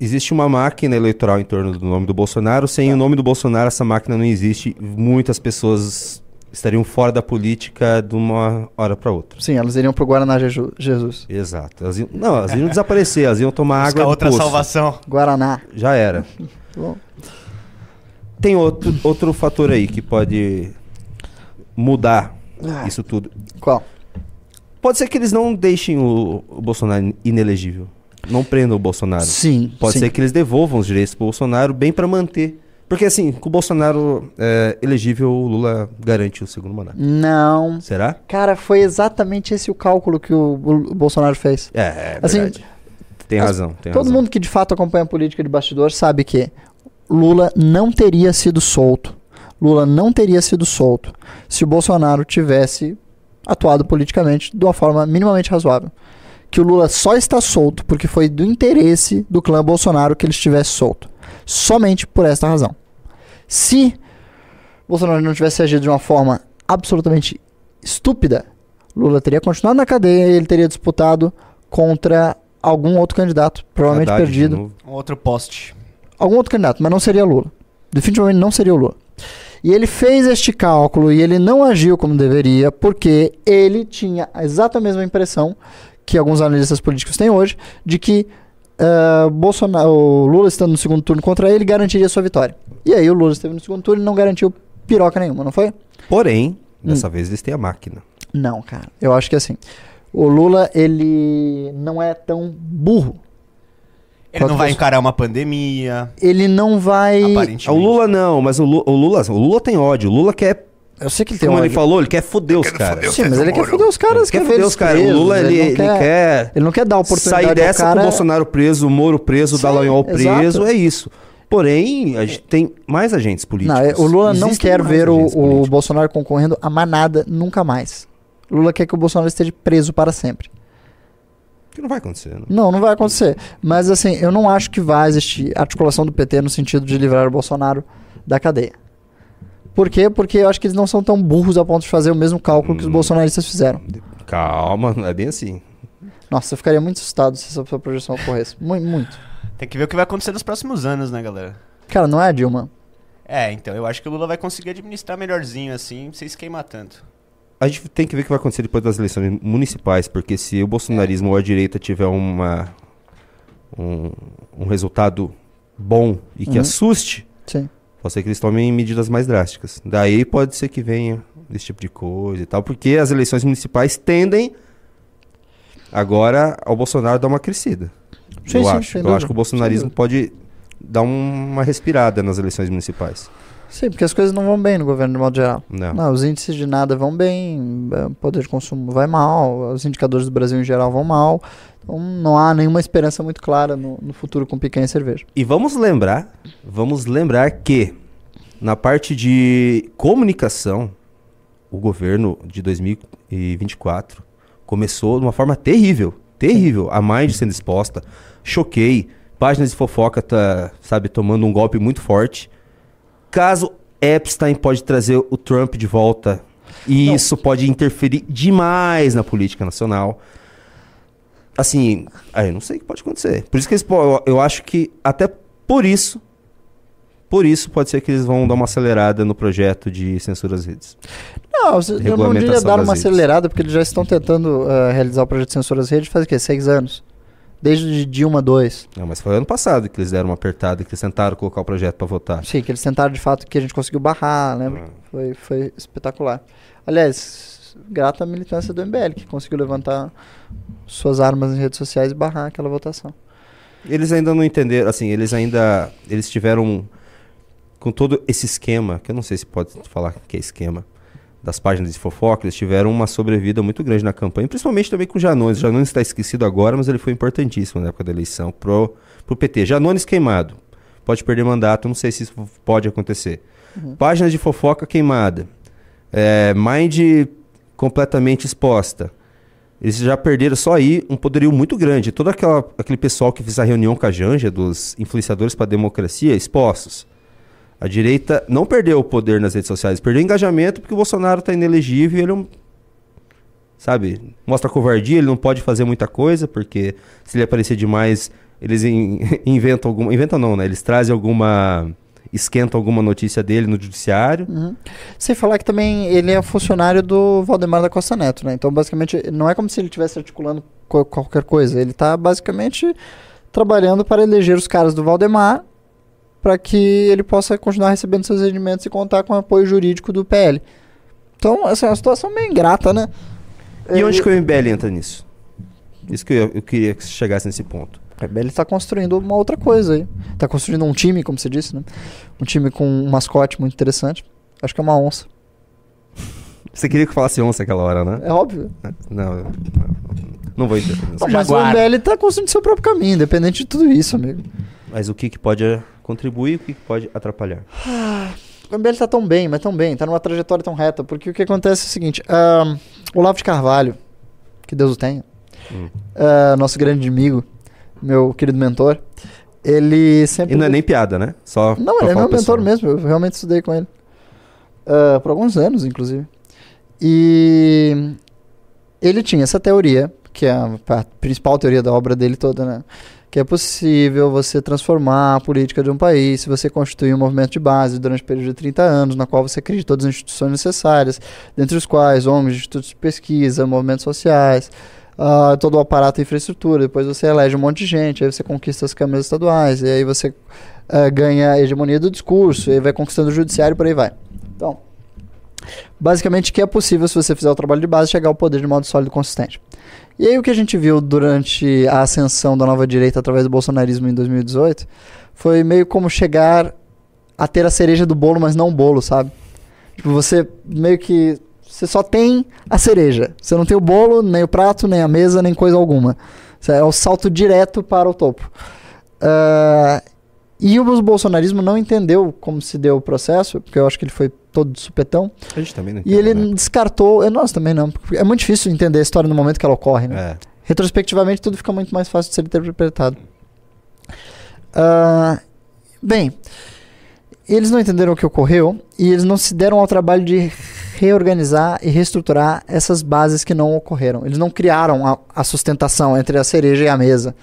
Speaker 2: existe uma máquina eleitoral em torno do nome do Bolsonaro. Sem o nome do Bolsonaro, essa máquina não existe. Muitas pessoas estariam fora da política de uma hora para outra.
Speaker 3: Sim, elas iriam pro Guaraná Jeju- Jesus.
Speaker 2: Exato. Elas iam, não, elas iam desaparecer, elas iam tomar
Speaker 1: Buscar
Speaker 2: água
Speaker 1: outra
Speaker 2: poço.
Speaker 1: salvação.
Speaker 3: Guaraná.
Speaker 2: Já era.
Speaker 3: Bom.
Speaker 2: Tem outro, outro fator aí que pode mudar
Speaker 3: Ah.
Speaker 2: isso tudo.
Speaker 3: Qual?
Speaker 2: Pode ser que eles não deixem o, o Bolsonaro inelegível. Não prendam o Bolsonaro.
Speaker 3: Sim.
Speaker 2: Pode
Speaker 3: sim.
Speaker 2: ser que eles devolvam os direitos pro Bolsonaro bem pra manter. Porque assim, com o Bolsonaro é, elegível, o Lula garante o segundo mandato.
Speaker 3: Não.
Speaker 2: Será?
Speaker 3: Cara, foi exatamente esse o cálculo que o, o Bolsonaro fez.
Speaker 2: É, é
Speaker 3: Assim,
Speaker 2: verdade. tem razão. Tem
Speaker 3: Todo
Speaker 2: razão.
Speaker 3: mundo que de fato acompanha a política de bastidor sabe que Lula não teria sido solto. Lula não teria sido solto se o Bolsonaro tivesse atuado politicamente de uma forma minimamente razoável. Que o Lula só está solto porque foi do interesse do clã Bolsonaro que ele estivesse solto. Somente por esta razão. Se Bolsonaro não tivesse agido de uma forma absolutamente estúpida, Lula teria continuado na cadeia e ele teria disputado contra algum outro candidato, provavelmente
Speaker 2: Haddad
Speaker 3: perdido.
Speaker 1: Um outro poste.
Speaker 3: Algum outro candidato, mas não seria Lula. Definitivamente não seria o Lula. E ele fez este cálculo e ele não agiu como deveria, porque ele tinha a exata mesma impressão que alguns analistas políticos têm hoje, de que ah, Bolsonaro, o Lula estando no segundo turno contra ele garantiria sua vitória. E aí o Lula esteve no segundo turno e não garantiu piroca nenhuma, não foi?
Speaker 2: Porém,
Speaker 3: Hum.
Speaker 2: dessa vez eles têm a máquina.
Speaker 3: Não, cara. Eu acho que assim, o Lula ele não é tão burro
Speaker 1: Ele não vai encarar uma pandemia,
Speaker 3: Ele não vai.
Speaker 2: O Lula não, mas o Lula, o Lula, o Lula tem ódio. O Lula quer,
Speaker 3: Eu sei que ele tem
Speaker 2: como ele
Speaker 3: ódio.
Speaker 2: falou, ele quer foder os caras.
Speaker 3: Sim, mas ele quer foder os caras,
Speaker 2: Quer
Speaker 3: ver
Speaker 2: foder os caras. O Lula, ele,
Speaker 3: não
Speaker 2: ele
Speaker 3: quer,
Speaker 2: quer
Speaker 3: Ele não quer dar oportunidade
Speaker 2: sair dessa
Speaker 3: cara...
Speaker 2: com o Bolsonaro preso, o Moro preso, o Dallagnol preso,
Speaker 3: exato.
Speaker 2: é isso. Porém, a gente tem mais agentes políticos.
Speaker 3: Não, o Lula não
Speaker 2: Existem
Speaker 3: quer
Speaker 2: mais
Speaker 3: ver o, o. Bolsonaro concorrendo a manada nunca mais. Lula quer que o Bolsonaro esteja preso para sempre.
Speaker 2: Que não vai acontecer, né?
Speaker 3: Não, não vai acontecer. Mas assim, eu não acho que vai existir articulação do PT no sentido de livrar o Bolsonaro da cadeia. Por quê? Porque eu acho que eles não são tão burros a ponto de fazer o mesmo cálculo que os
Speaker 2: Hum.
Speaker 3: bolsonaristas fizeram.
Speaker 2: Calma, não é bem assim.
Speaker 3: Nossa, eu ficaria muito assustado se essa projeção ocorresse. Muito, muito.
Speaker 1: Tem que ver o que vai acontecer nos próximos anos, né, galera?
Speaker 3: Cara, não é a Dilma.
Speaker 1: É, então, eu acho que o Lula vai conseguir administrar melhorzinho assim, sem se queimar tanto.
Speaker 2: A gente tem que ver o que vai acontecer depois das eleições municipais, porque se o bolsonarismo ou a direita tiver uma, um, um resultado bom e que
Speaker 3: Uhum.
Speaker 2: assuste,
Speaker 3: Sim.
Speaker 2: pode ser que eles tomem medidas mais drásticas. Daí pode ser que venha esse tipo de coisa e tal, porque as eleições municipais tendem agora ao Bolsonaro dar uma crescida.
Speaker 3: Sim,
Speaker 2: eu
Speaker 3: sim,
Speaker 2: acho. Eu
Speaker 3: dúvida,
Speaker 2: acho que o bolsonarismo pode dar um- uma respirada nas eleições municipais.
Speaker 3: Sim, porque as coisas não vão bem no governo de modo geral.
Speaker 2: Não.
Speaker 3: Não, os índices de nada vão bem, eh, o poder de consumo vai mal, os indicadores do Brasil em geral vão mal. Então não há nenhuma esperança muito clara no, no futuro com picanha e cerveja.
Speaker 2: E vamos lembrar, vamos lembrar que na parte de comunicação, o governo de 2024 começou de uma forma terrível, terrível. A Mind sendo exposta, choquei, páginas de fofoca tá, sabe, tomando um golpe muito forte. Caso Epstein pode trazer o Trump de volta, e
Speaker 3: Não.
Speaker 2: isso pode interferir demais na política nacional. Assim, aí eu não sei o que pode acontecer. Por isso que eles, eu, eu acho que até por isso, por isso pode ser que eles vão dar uma acelerada no projeto de censura às redes.
Speaker 3: Não, eu não diria dar uma
Speaker 2: redes.
Speaker 3: acelerada, porque eles já estão tentando eh, realizar o projeto de censura às redes faz o quê? Seis anos. Desde Dilma 2.
Speaker 2: Não, mas foi ano passado que eles deram uma apertada, que eles tentaram colocar o projeto para votar.
Speaker 3: Sim, que eles tentaram de fato que a gente conseguiu barrar, lembra? Foi, foi espetacular. Aliás, grato à militância do MBL, que conseguiu levantar suas armas em redes sociais e barrar aquela votação.
Speaker 2: Eles ainda não entenderam, assim, eles ainda eles tiveram com todo esse esquema, que eu não sei se pode falar que é esquema, das páginas de fofoca, eles tiveram uma sobrevida muito grande na campanha, principalmente também com o Janones. O Janones está esquecido agora, mas ele foi importantíssimo na época da eleição pro, pro PT. Janones queimado. Pode perder mandato, não sei se isso pode acontecer. Páginas de fofoca queimada. É, Mind completamente exposta. Eles já perderam só aí um poderio muito grande. Todo aquela, aquele pessoal que fez a reunião com a Janja, dos influenciadores para a democracia, expostos. A direita não perdeu o poder nas redes sociais, perdeu engajamento porque o Bolsonaro está inelegível e ele é um. Sabe? Mostra covardia, ele não pode fazer muita coisa, porque se ele aparecer demais, eles in- inventam alguma. Inventam não, né? Eles trazem alguma. Esquentam alguma notícia dele no judiciário.
Speaker 3: Uhum. Sem falar que também ele é funcionário do Valdemar da Costa Neto, né? Então, basicamente, não é como se ele estivesse articulando co- qualquer coisa. Ele está basicamente trabalhando para eleger os caras do Valdemar para que ele possa continuar recebendo seus rendimentos e contar com o apoio jurídico do PL. Então, essa é uma situação meio ingrata, né?
Speaker 2: E onde que o MBL entra nisso? Isso que eu, eu queria que você chegasse nesse ponto.
Speaker 3: O PL está construindo uma outra coisa aí. Está construindo um time, como você disse, né? Um time com um mascote muito interessante. Acho que é uma onça.
Speaker 2: Você queria que eu falasse onça aquela hora, né?
Speaker 3: É óbvio.
Speaker 2: Não, eu- não, não vou interferir. nisso.
Speaker 3: Não, mas o
Speaker 1: Jaguar.
Speaker 3: MBL está construindo seu próprio caminho, independente de tudo isso, amigo.
Speaker 2: Mas o que, que pode eh, contribuir e o que, que pode atrapalhar?
Speaker 3: O MBL tá tão bem, mas tão bem, tá numa trajetória tão reta, porque o que acontece é o seguinte, ahn, Olavo de Carvalho, que Deus o tenha,
Speaker 2: Hum.
Speaker 3: ah, nosso grande amigo, meu querido mentor, ele sempre...
Speaker 2: E não é nem piada, né? Só
Speaker 3: Não, ele é meu mentor mesmo, eu realmente estudei com ele. Ah, por alguns anos, inclusive. E ele tinha essa teoria, que é a, a principal teoria da obra dele toda, né? Que é possível você transformar a política de um país se você constituir um movimento de base durante um período de 30 anos, na qual você cria todas as instituições necessárias, dentre os quais ONGs, institutos de pesquisa, movimentos sociais, ah, todo o aparato e infraestrutura. Depois você elege um monte de gente, aí você conquista as câmaras estaduais, e aí você ah, ganha a hegemonia do discurso, e aí vai conquistando o judiciário por aí vai. Então, Basicamente, que é possível, se você fizer o trabalho de base, chegar ao poder de modo sólido e consistente. E aí, o que a gente viu durante a ascensão da nova direita através do bolsonarismo em 2018 foi meio como chegar a ter a cereja do bolo, mas não o bolo, sabe? Tipo, você meio que. Você só tem a cereja. Você não tem o bolo, nem o prato, nem a mesa, nem coisa alguma. É o salto direto para o topo. Ah, e o bolsonarismo não entendeu como se deu o processo, porque eu acho que ele foi todo de supetão.
Speaker 2: A gente também não
Speaker 3: E ele
Speaker 2: né?
Speaker 3: descartou. é, Nós também não. porque É muito difícil entender a história no momento que ela ocorre, né?
Speaker 2: É.
Speaker 3: Retrospectivamente, tudo fica muito mais fácil de ser interpretado. Ah, bem, eles não entenderam o que ocorreu e eles não se deram ao trabalho de reorganizar e reestruturar essas bases que não ocorreram. Eles não criaram a, a sustentação entre a cereja e a mesa.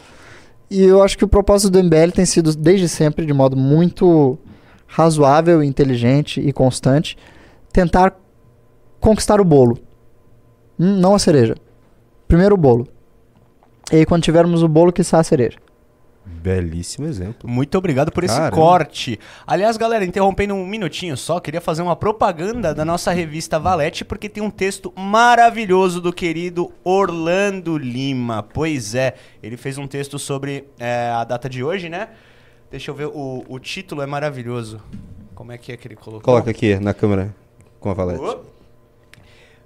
Speaker 3: E eu acho que o propósito do MBL tem sido, desde sempre, de modo muito razoável, inteligente e constante, tentar conquistar o bolo. Hum, não a cereja. Primeiro o bolo. E aí, quando tivermos o bolo, que a cereja.
Speaker 2: Belíssimo exemplo.
Speaker 1: Muito obrigado por esse
Speaker 2: Caramba.
Speaker 1: corte. Aliás, galera, interrompendo um minutinho só, queria fazer uma propaganda da nossa revista Valete, porque tem um texto maravilhoso do querido Orlando Lima. Pois é, ele fez um texto sobre é, a data de hoje, né? Deixa eu ver, o, o título é maravilhoso. Como é que é que ele colocou?
Speaker 2: Coloca aqui na câmera com a valete.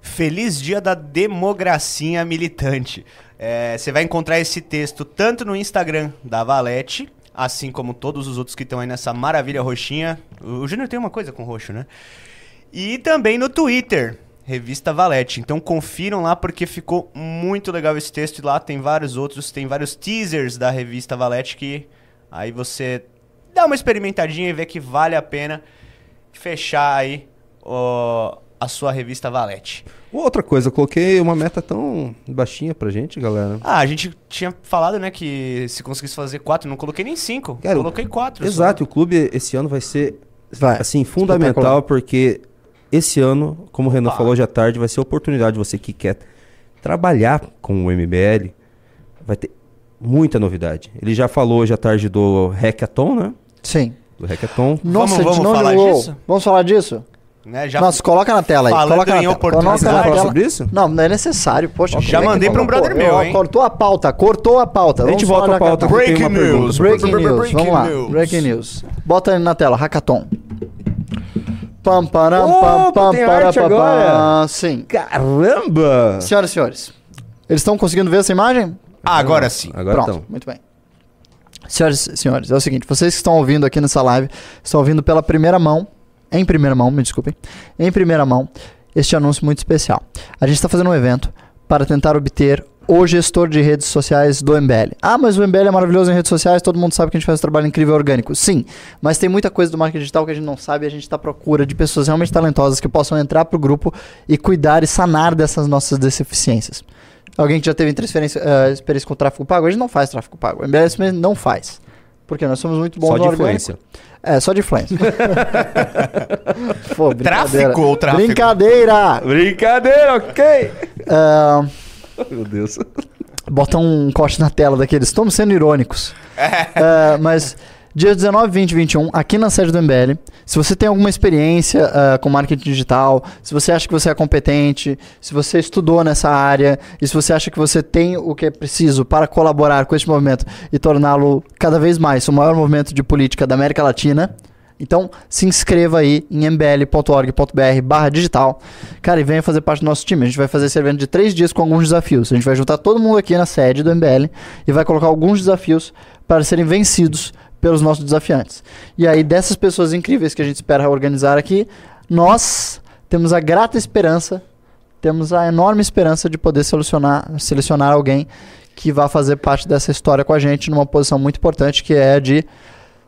Speaker 1: Feliz Dia da Democracia Militante. É, Você vai encontrar esse texto tanto no Instagram da Valete, assim como todos os outros que estão aí nessa maravilha roxinha. O o Júnior tem uma coisa com roxo, né? E também no Twitter, Revista Valete. Então confiram lá porque ficou muito legal esse texto. E lá tem vários outros, tem vários teasers da Revista Valete que aí você dá uma experimentadinha e vê que vale a pena fechar aí ó, a sua revista Valete.
Speaker 2: Outra coisa, eu coloquei uma meta tão baixinha pra gente, galera.
Speaker 1: Ah, a gente tinha falado, né, que se conseguisse fazer quatro, não coloquei nem cinco.
Speaker 2: Cara,
Speaker 1: coloquei quatro.
Speaker 2: Exato, e o clube esse ano vai ser
Speaker 3: Vai.
Speaker 2: assim fundamental porque esse ano, como o Renan
Speaker 1: Opa.
Speaker 2: falou hoje à tarde, vai ser a oportunidade de você que quer trabalhar com o MBL, vai ter muita novidade. Ele já falou hoje à tarde do Hackathon, né?
Speaker 3: Sim.
Speaker 2: Do Hackathon.
Speaker 3: Nossa,
Speaker 1: vamos
Speaker 3: de novo.
Speaker 1: falar disso?
Speaker 3: Vamos falar disso?
Speaker 1: Né, já
Speaker 3: Nossa, coloca na tela aí. Coloca na
Speaker 1: oportunidade.
Speaker 3: Coloca na tela.
Speaker 2: sobre isso?
Speaker 3: Não, não é necessário. Poxa,
Speaker 1: Já
Speaker 3: é
Speaker 1: mandei pra um brother
Speaker 3: Pô,
Speaker 1: meu, hein?
Speaker 3: Cortou a pauta, cortou a pauta.
Speaker 2: A gente
Speaker 3: Vamos
Speaker 2: volta à pauta
Speaker 1: Breaking news.
Speaker 3: Breaking news, vamos lá. Breaking news. Bota aí na tela, hackathon. Pam, param, pam, pam, para, pam. Sim.
Speaker 2: Caramba!
Speaker 3: Senhoras e senhores, eles estão conseguindo ver essa imagem?
Speaker 1: Ah, agora sim.
Speaker 2: Agora
Speaker 3: Pronto,
Speaker 2: então.
Speaker 3: muito bem. Senhoras e senhores, é o seguinte, vocês que estão ouvindo aqui nessa live, estão ouvindo pela primeira mão, em primeira mão, me desculpem, em primeira mão, este anúncio muito especial. A gente está fazendo um evento para tentar obter o gestor de redes sociais do MBL. Ah, mas o MBL é maravilhoso em redes sociais, todo mundo sabe que a gente faz um trabalho incrível orgânico. Sim, mas tem muita coisa do marketing digital que a gente não sabe e a gente está à procura de pessoas realmente talentosas que possam entrar para o grupo e cuidar e sanar dessas nossas deficiências. Alguém que já teve eh, experiência com tráfego pago, a gente não faz tráfego pago. O MBL não faz. Porque nós somos muito bons
Speaker 2: Só
Speaker 3: no
Speaker 2: de
Speaker 3: orgânico.
Speaker 2: influência.
Speaker 3: É, só de influência. Pô.
Speaker 1: Tráfico ou tráfego?
Speaker 3: Brincadeira!
Speaker 2: Brincadeira, ok?
Speaker 3: Ah,
Speaker 2: Meu Deus.
Speaker 3: bota um corte na tela daqueles. Estamos sendo irônicos. Ah, mas dia 19, 20 e 21, aqui na sede do MBL, se você tem alguma experiência ah, com marketing digital, se você acha que você é competente, se você estudou nessa área e se você acha que você tem o que é preciso para colaborar com este movimento e torná-lo cada vez mais o maior movimento de política da América Latina, então se inscreva aí em mbl.org.br barra digital. Cara, e venha fazer parte do nosso time. A gente vai fazer esse evento de três dias com alguns desafios. A gente vai juntar todo mundo aqui na sede do MBL e vai colocar alguns desafios para serem vencidos pelos nossos desafiantes. E aí, dessas pessoas incríveis que a gente espera organizar aqui, nós temos a grata esperança, temos a enorme esperança de poder selecionar, selecionar alguém que vá fazer parte dessa história com a gente numa posição muito importante que é a de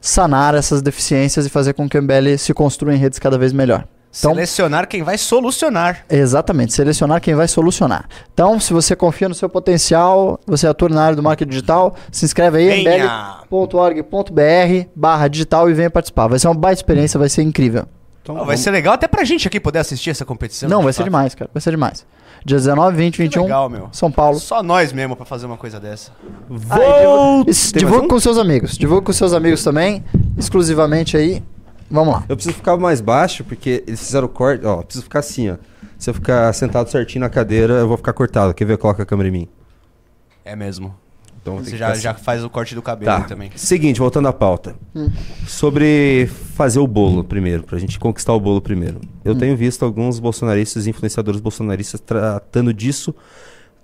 Speaker 3: sanar essas deficiências e fazer com que o MBL se construa em redes cada vez melhor. Então-
Speaker 1: Selecionar quem vai solucionar.
Speaker 3: Exatamente, selecionar quem vai solucionar. Então, se você confia no seu potencial, você atua na área do marketing digital, se inscreve aí,
Speaker 1: Venha!
Speaker 3: mbl.org.br barra digital e venha participar. Vai ser uma baita experiência, vai ser incrível.
Speaker 2: Então,
Speaker 1: Ó, vai
Speaker 2: vamos-
Speaker 1: ser legal até pra gente aqui poder assistir essa competição.
Speaker 3: Não, vai ser
Speaker 1: fato.
Speaker 3: demais, cara. Vai ser demais. Dia 19, 20,
Speaker 1: Que
Speaker 3: 21,
Speaker 1: legal, meu.
Speaker 3: São Paulo.
Speaker 1: Só nós mesmo pra fazer uma coisa dessa.
Speaker 3: Ah, e divulga- divulga
Speaker 2: um?
Speaker 3: com seus amigos. Divulga com seus amigos também, exclusivamente aí. Vamos lá.
Speaker 2: Eu preciso ficar mais baixo, porque eles fizeram o corte. Ó, eu preciso ficar assim, ó. Se eu ficar sentado certinho na cadeira, eu vou ficar cortado. Quer ver? Coloca a câmera em mim.
Speaker 1: É mesmo.
Speaker 2: Então
Speaker 1: Você
Speaker 2: que
Speaker 1: já,
Speaker 2: ficar
Speaker 1: já
Speaker 2: assim.
Speaker 1: faz o corte do cabelo
Speaker 2: Tá.
Speaker 1: aí também.
Speaker 2: Seguinte, voltando à pauta. Sobre fazer o bolo primeiro, pra gente conquistar o bolo primeiro. Eu tenho visto alguns bolsonaristas, influenciadores bolsonaristas tratando disso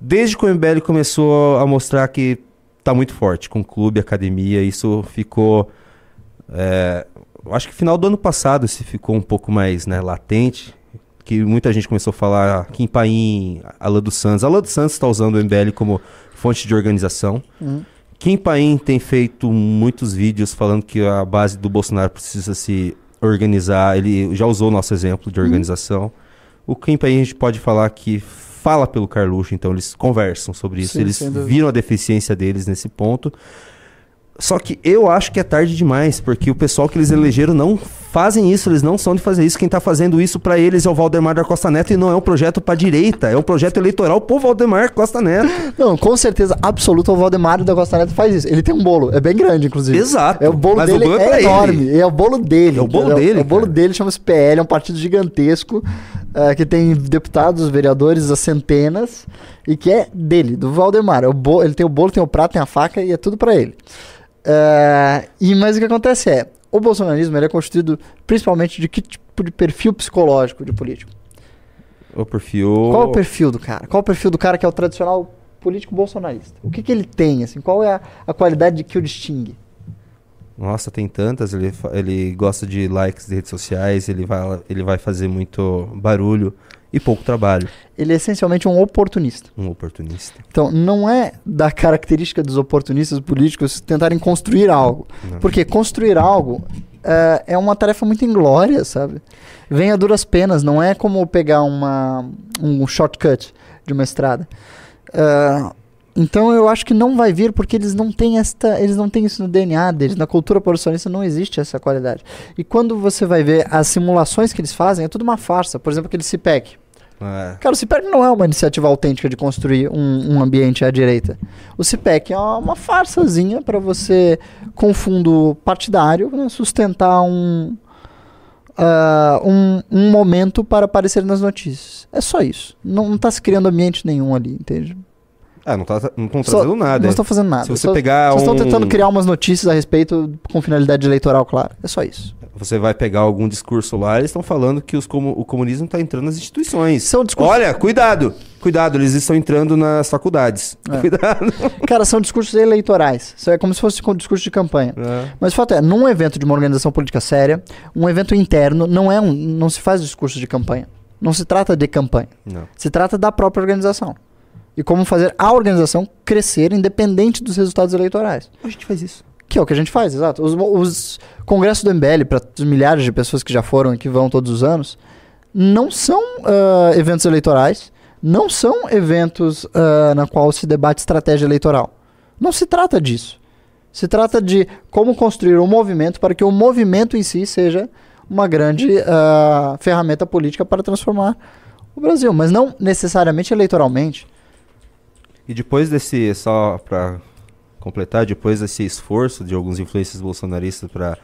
Speaker 2: desde que o MBL começou a mostrar que tá muito forte com clube, academia. Isso ficou. é, acho que final do ano passado isso ficou um pouco mais né, latente. Que muita gente começou a falar Kim Paim, Alan dos Santos. Alan dos Santos está usando o MBL como fonte de organização. Kim Paim tem feito muitos vídeos falando que a base do Bolsonaro precisa se organizar. Ele já usou o nosso exemplo de organização. O Kim Paim a gente pode falar que fala pelo Carluxo, então eles conversam sobre isso.
Speaker 3: Sim,
Speaker 2: eles viram a deficiência deles nesse ponto. Só que eu acho que é tarde demais, porque o pessoal que eles elegeram não fazem isso, eles não são de fazer isso. Quem tá fazendo isso pra eles é o Valdemar da Costa Neto e não é um projeto pra direita, é um projeto eleitoral pro Valdemar Costa Neto.
Speaker 3: Não, com certeza absoluta o Valdemar da Costa Neto faz isso. Ele tem um bolo, é bem grande, inclusive.
Speaker 2: Exato,
Speaker 3: É o bolo
Speaker 2: mas o
Speaker 3: dele
Speaker 2: bolo é
Speaker 3: é,
Speaker 2: pra ele.
Speaker 3: enorme. É o bolo dele.
Speaker 2: É o bolo dele,
Speaker 3: É o bolo dele, chama-se PL, é um partido gigantesco, eh, que tem deputados, vereadores a centenas, e que é dele, do Valdemar. É o bo- ele tem o bolo, tem o prato, tem a faca e é tudo pra ele. Eh, e mas o que acontece é, o bolsonarismo ele é constituído principalmente de que tipo de perfil psicológico de político?
Speaker 2: O perfil.
Speaker 3: Qual é o perfil do cara? Qual é o perfil do cara que é o tradicional político bolsonarista? O que, que ele tem, assim? Qual é a, a qualidade que o distingue?
Speaker 2: Nossa, tem tantas. Ele, ele gosta de likes de redes sociais, ele vai, ele vai fazer muito barulho e pouco trabalho.
Speaker 3: Ele é essencialmente um oportunista.
Speaker 2: Um oportunista.
Speaker 3: Então, não é da característica dos oportunistas políticos tentarem construir algo. Porque construir algo é, é uma tarefa muito inglória, sabe? Vem a duras penas, não é como pegar uma, um shortcut de uma estrada. É, então eu acho que não vai vir porque eles não têm esta, eles não têm isso no DNA deles, na cultura bolsonarista não existe essa qualidade. E quando você vai ver as simulações que eles fazem, é tudo uma farsa. Por exemplo, aquele CIPEC.
Speaker 2: É.
Speaker 3: Cara, o CIPEC não é uma iniciativa autêntica de construir um, um ambiente à direita. O CIPEC é uma farsazinha para você, com fundo partidário, né, sustentar um, ah, um, um momento para aparecer nas notícias. É só isso. Não, não tá se criando ambiente nenhum ali, entende?
Speaker 2: Ah, não tá não estão trazendo nada.
Speaker 3: Não estão fazendo nada.
Speaker 2: Se você
Speaker 3: Só-
Speaker 2: pegar
Speaker 3: só estão
Speaker 2: um-
Speaker 3: tentando criar umas notícias a respeito com finalidade eleitoral, claro. É só isso.
Speaker 2: Você vai pegar algum discurso lá, eles estão falando que os comu- o comunismo está entrando nas instituições.
Speaker 3: São discursos-
Speaker 2: Olha, cuidado! Cuidado, eles estão entrando nas faculdades.
Speaker 3: É.
Speaker 2: Cuidado.
Speaker 3: Cara, são discursos eleitorais. Isso é como se fosse um discurso de campanha.
Speaker 2: É.
Speaker 3: Mas o fato é, num evento de uma organização política séria, um evento interno não é um, não se faz discurso de campanha. Não se trata de campanha.
Speaker 2: Não.
Speaker 3: Se trata da própria organização. E como fazer a organização crescer independente dos resultados eleitorais.
Speaker 2: A gente faz isso.
Speaker 3: Que é o que a gente faz, exato. Os, os congressos do MBL, para milhares de pessoas que já foram e que vão todos os anos, não são ah, eventos eleitorais, não são eventos ah, na qual se debate estratégia eleitoral. Não se trata disso. Se trata de como construir um movimento para que o movimento em si seja uma grande ah, ferramenta política para transformar o Brasil, mas não necessariamente eleitoralmente.
Speaker 2: E depois desse, só pra completar, depois desse esforço de alguns influencers bolsonaristas pra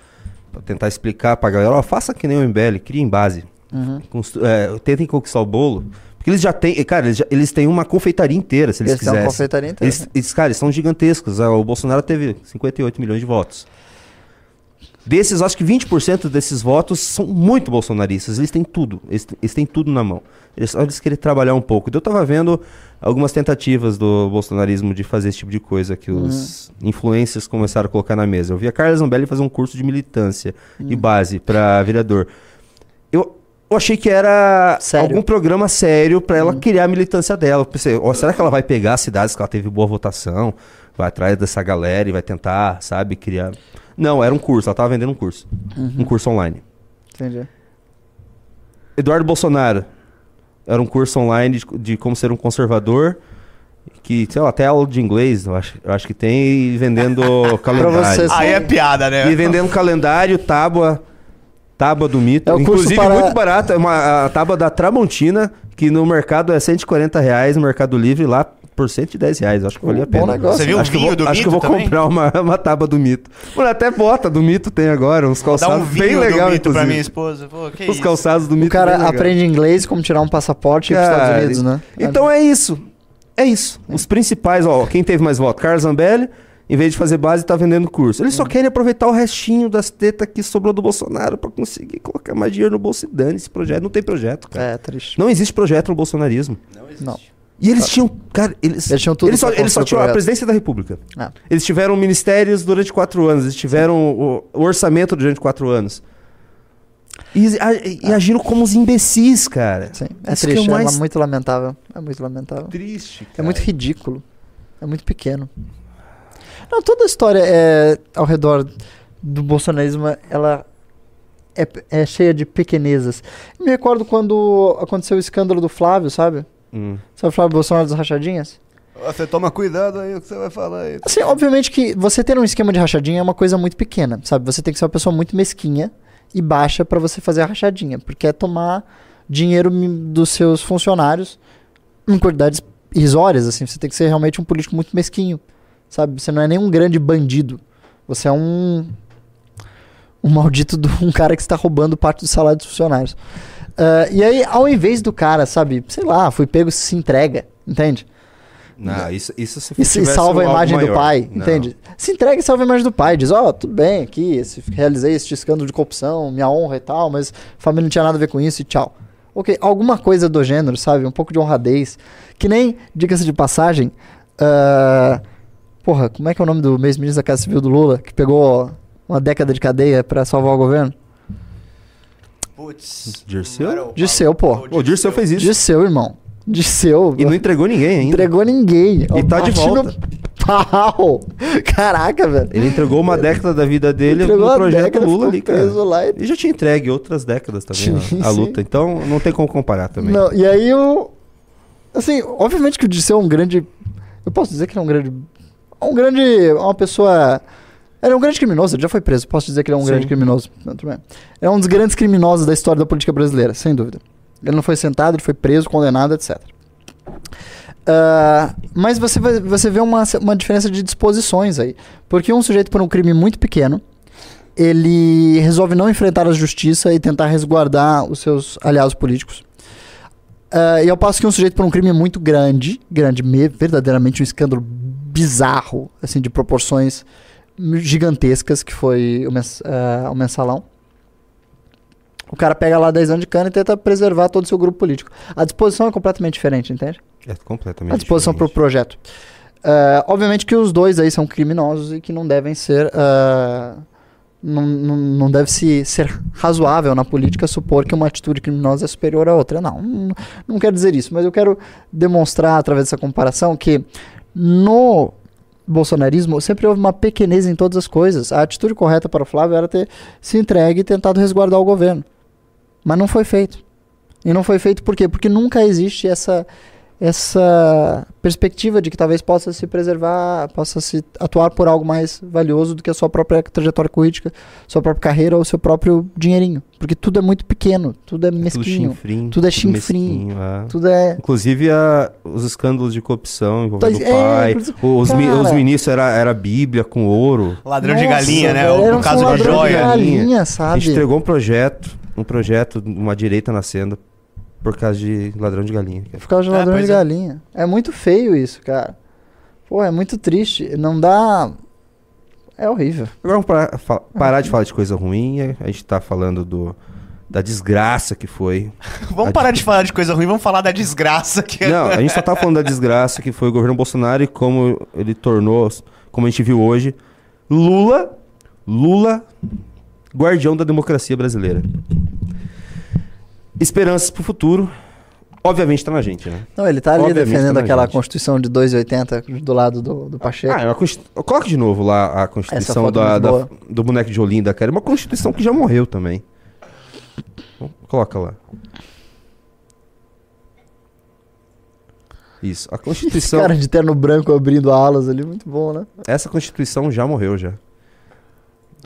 Speaker 2: tentar explicar pra galera, ó, faça que nem o MBL, criem base.
Speaker 3: Uhum.
Speaker 2: Constru- é, tentem conquistar o bolo. Porque eles já têm, cara, eles, já- eles têm uma confeitaria inteira, se eles,
Speaker 3: Eles têm uma confeitaria inteira.
Speaker 2: Eles, eles, cara, eles são gigantescos. Ah, O Bolsonaro teve 58 milhões de votos. Desses, acho que 20% desses votos são muito bolsonaristas. Eles têm tudo. Eles, eles têm tudo na mão. Eles só eles querem trabalhar um pouco. Eu tava vendo algumas tentativas do bolsonarismo de fazer esse tipo de coisa que os influencers começaram a colocar na mesa. Eu vi a Carla Zambelli fazer um curso de militância e base para vereador. Eu, eu achei que era
Speaker 3: Sério?
Speaker 2: algum programa sério para ela criar a militância dela. Eu pensei, ó, será que ela vai pegar as cidades que ela teve boa votação, vai atrás dessa galera e vai tentar, sabe, criar. Não, era um curso, ela tava vendendo um curso. Um curso online.
Speaker 3: Entendi.
Speaker 2: Eduardo Bolsonaro. Era um curso online de, de como ser um conservador. Que, sei lá, até aula de inglês, eu acho, eu acho que tem, e vendendo calendário.
Speaker 3: vocês-
Speaker 1: Aí é piada, né?
Speaker 2: E vendendo calendário, tábua. Tábua do mito.
Speaker 3: É o
Speaker 2: Inclusive,
Speaker 3: para-
Speaker 2: muito barato. É uma a tábua da Tramontina, que no mercado é 140 reais, no Mercado Livre, lá por 110 reais. Acho que valia a
Speaker 3: Bom
Speaker 2: pena.
Speaker 3: negócio.
Speaker 1: Você viu o
Speaker 2: acho
Speaker 1: vinho
Speaker 2: vou,
Speaker 1: do
Speaker 2: Acho que eu
Speaker 1: mito
Speaker 2: vou
Speaker 1: também?
Speaker 2: comprar uma, uma tábua do mito. Mano, até bota do mito tem agora, uns calçados
Speaker 1: um
Speaker 2: bem
Speaker 1: do
Speaker 2: legal,
Speaker 1: mito pra
Speaker 2: inclusive.
Speaker 1: minha esposa. Pô, que
Speaker 2: Os
Speaker 1: isso?
Speaker 2: calçados do mito
Speaker 3: O cara aprende inglês, como tirar um passaporte e ir pros Estados
Speaker 2: Cara,
Speaker 3: Unidos, né?
Speaker 2: Então é isso. É isso. Os principais, ó, quem teve mais voto? Carlos Zambelli, em vez de fazer base, tá vendendo curso. Eles só querem aproveitar o restinho das tetas que sobrou do Bolsonaro pra conseguir colocar mais dinheiro no bolso e dane esse projeto. Não tem projeto, cara.
Speaker 3: É, triste.
Speaker 2: Não existe projeto no bolsonarismo.
Speaker 3: Não.
Speaker 2: E eles tinham, cara, eles,
Speaker 3: Eles tinham tudo
Speaker 2: eles só, eles só tinham a presidência da República.
Speaker 3: Ah.
Speaker 2: Eles tiveram ministérios durante quatro anos, eles tiveram o, o orçamento durante quatro anos. E, a- e agiram como os imbecis, cara.
Speaker 3: Sim, é
Speaker 2: Isso
Speaker 3: triste,
Speaker 2: é
Speaker 3: é,
Speaker 2: mais
Speaker 3: muito lamentável. É muito lamentável.
Speaker 2: triste.
Speaker 3: É muito ridículo. É muito pequeno. Não, toda a história é, ao redor do bolsonarismo, ela é, é cheia de pequenezas. Me recordo quando aconteceu o escândalo do Flávio, sabe?
Speaker 2: Hum.
Speaker 3: Sabe o Flávio Bolsonaro das rachadinhas?
Speaker 1: Você toma cuidado aí o que você vai falar aí.
Speaker 3: Assim, obviamente que você ter um esquema de rachadinha é uma coisa muito pequena, sabe? Você tem que ser uma pessoa muito mesquinha e baixa pra você fazer a rachadinha, porque é tomar dinheiro dos seus funcionários em quantidades irrisórias, assim. Você tem que ser realmente um político muito mesquinho, sabe? Você não é nem um grande bandido. Você é um um maldito de um cara que está roubando parte do salário dos funcionários. Ah, e aí, ao invés do cara, sabe, sei lá, foi pego se entrega, entende?
Speaker 2: Não, isso, isso se
Speaker 3: E, salva a imagem do
Speaker 2: maior.
Speaker 3: pai,
Speaker 2: Não.
Speaker 3: entende? Se entrega e salva a imagem do pai. Diz, ó, tudo bem aqui, esse- realizei este escândalo de corrupção, minha honra e tal, mas a família não tinha nada a ver com isso e tchau. Ok, alguma coisa do gênero, sabe? Um pouco de honradez. Que nem, diga-se de passagem, ah, porra, como é que é o nome do ex-ministro da Casa Civil do Lula, que pegou uma década de cadeia pra salvar o governo?
Speaker 1: Putz.
Speaker 2: Dirceu?
Speaker 1: não era o
Speaker 3: Dirceu, pô.
Speaker 2: O Dirceu fez isso.
Speaker 3: Disseu, irmão. Disseu.
Speaker 2: E não entregou ninguém ainda.
Speaker 3: entregou ninguém.
Speaker 2: E tá de volta.
Speaker 3: Pau! Caraca, velho.
Speaker 2: Ele entregou uma década da vida dele
Speaker 3: Entregou
Speaker 2: no projeto
Speaker 3: década,
Speaker 2: Lula ali, cara.
Speaker 3: lá e-
Speaker 2: Ele já tinha entregue outras décadas também
Speaker 3: Sim,
Speaker 2: a, a luta. Então não tem como comparar também.
Speaker 3: Não, e aí o. Assim, obviamente que o Disseu é um grande. Eu posso dizer que ele é um grande. Um grande. Uma pessoa. Ele é um grande criminoso, ele já foi preso. Posso dizer que ele é um
Speaker 2: Sim.
Speaker 3: grande criminoso. É um dos grandes criminosos da história da política brasileira, sem dúvida. Ele não foi sentado, ele foi preso, condenado, etc. Ah, mas você, vai- você vê uma, uma diferença de disposições aí. Porque um sujeito por um crime muito pequeno, ele resolve não enfrentar a justiça e tentar resguardar os seus aliados políticos. Ah, e ao passo que um sujeito por um crime muito grande, grande, me- verdadeiramente um escândalo bizarro, assim, de proporções gigantescas, que foi o, mens ah, o mensalão. O cara pega lá 10 anos de cana e tenta preservar todo o seu grupo político. A disposição é completamente diferente, entende?
Speaker 2: É completamente
Speaker 3: A disposição para o projeto. Ah, obviamente que os dois aí são criminosos e que não devem ser. ah, não, não, não deve se ser razoável na política supor que uma atitude criminosa é superior à outra. Não, não, não quero dizer isso, mas eu quero demonstrar através dessa comparação que no bolsonarismo sempre houve uma pequenez em todas as coisas. A atitude correta para o Flávio era ter se entregue e tentado resguardar o governo. Mas não foi feito. E não foi feito por quê? Porque nunca existe essa essa perspectiva de que talvez possa se preservar, possa se atuar por algo mais valioso do que a sua própria trajetória política, sua própria carreira ou seu próprio dinheirinho. Porque tudo é muito pequeno, tudo é
Speaker 2: Tudo
Speaker 3: mesquinho,
Speaker 2: chinfrim.
Speaker 3: tudo é chinfrim.
Speaker 2: é.
Speaker 3: tudo é
Speaker 2: Inclusive a- os escândalos de corrupção envolvendo
Speaker 3: Tá-
Speaker 2: o
Speaker 3: é,
Speaker 2: pai. os, mi- os ministros era, era Bíblia com ouro.
Speaker 1: Ladrão de
Speaker 3: Nossa,
Speaker 1: galinha, né? O,
Speaker 3: era
Speaker 1: o
Speaker 3: um
Speaker 1: caso de
Speaker 3: ladrão de
Speaker 1: joia.
Speaker 3: galinha,
Speaker 2: A
Speaker 3: sabe?
Speaker 2: gente entregou um projeto, um projeto, uma direita nascendo por causa de ladrão de galinha. cara.
Speaker 3: Por causa de
Speaker 1: É,
Speaker 3: ladrão de
Speaker 1: pois é.
Speaker 3: galinha. É muito feio isso, cara. Pô, é muito triste. Não dá. É horrível.
Speaker 2: Agora vamos parar, fa- parar de falar de coisa ruim. A gente tá falando do, da desgraça que foi.
Speaker 1: Vamos parar de falar de coisa ruim, vamos falar da desgraça que é.
Speaker 2: Não, a gente só tá falando da desgraça que foi o governo Bolsonaro e como ele tornou, como a gente viu hoje, Lula, Lula, guardião da democracia brasileira. Esperanças pro futuro, obviamente tá na gente, né?
Speaker 3: Não, ele tá ali
Speaker 2: Obviamente
Speaker 3: defendendo
Speaker 2: tá
Speaker 3: aquela
Speaker 2: gente.
Speaker 3: Constituição de 2,80 do lado do, do Pacheco.
Speaker 2: Ah, é. Coloca de novo lá a Constituição
Speaker 3: foto
Speaker 2: da, da- do boneco de Olinda, cara. É uma Constituição que já morreu também. Coloca lá. Isso. A
Speaker 3: Esse
Speaker 2: Constituição.
Speaker 3: cara de terno branco abrindo alas ali, muito bom, né?
Speaker 2: Essa Constituição já morreu já.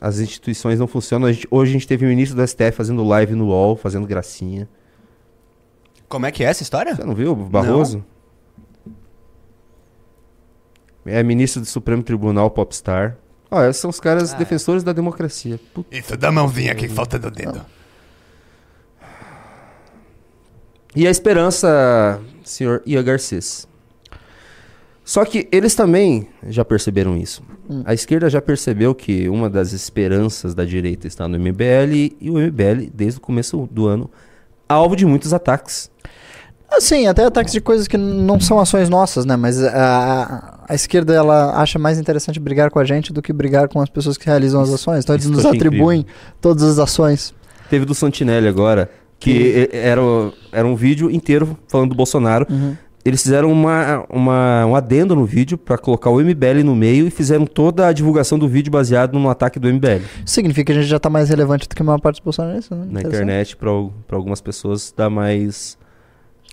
Speaker 2: As instituições não funcionam. A gente- hoje a gente teve o ministro do STF fazendo live no UOL, fazendo gracinha.
Speaker 1: Como é que é essa história?
Speaker 2: Você não viu, o Barroso? É ministro do Supremo Tribunal Popstar. Ó, esses são os caras defensores da democracia. Puta.
Speaker 4: Isso, dá a mãozinha aqui que falta do dedo.
Speaker 2: E a esperança, senhor Ian Garcês. Só que eles também já perceberam isso. A esquerda já percebeu que uma das esperanças da direita está no MBL e o MBL, desde o começo do ano, alvo de muitos ataques.
Speaker 3: Assim, até ataques de coisas que não são ações nossas, né? Mas a, a esquerda, ela acha mais interessante brigar com a gente do que brigar com as pessoas que realizam as ações. Então eles
Speaker 2: isso
Speaker 3: nos atribuem todas as ações.
Speaker 2: Teve do Santinelli agora, que era, era um vídeo inteiro falando do Bolsonaro. Eles fizeram uma, uma- um adendo no vídeo pra colocar o MBL no meio e fizeram toda a divulgação do vídeo baseado no ataque do MBL
Speaker 3: Significa que a gente já tá mais relevante do que a maior parte dos bolsonaristas, né?
Speaker 2: na internet pra algumas pessoas dar mais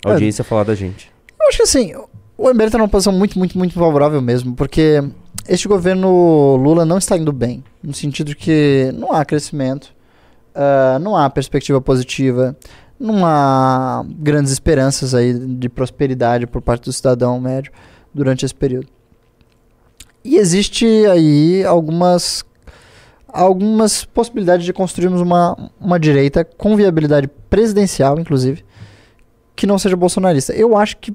Speaker 2: audiência a falar da gente.
Speaker 3: Eu acho que assim, o MBL tá numa posição muito, muito, muito favorável mesmo, porque este governo Lula não está indo bem, no sentido de que não há crescimento, ah, não há perspectiva positiva, não há grandes esperanças aí de prosperidade por parte do cidadão médio durante esse período. E existe aí algumas algumas possibilidades de construirmos uma, uma direita com viabilidade presidencial, inclusive, que não seja bolsonarista. Eu acho que.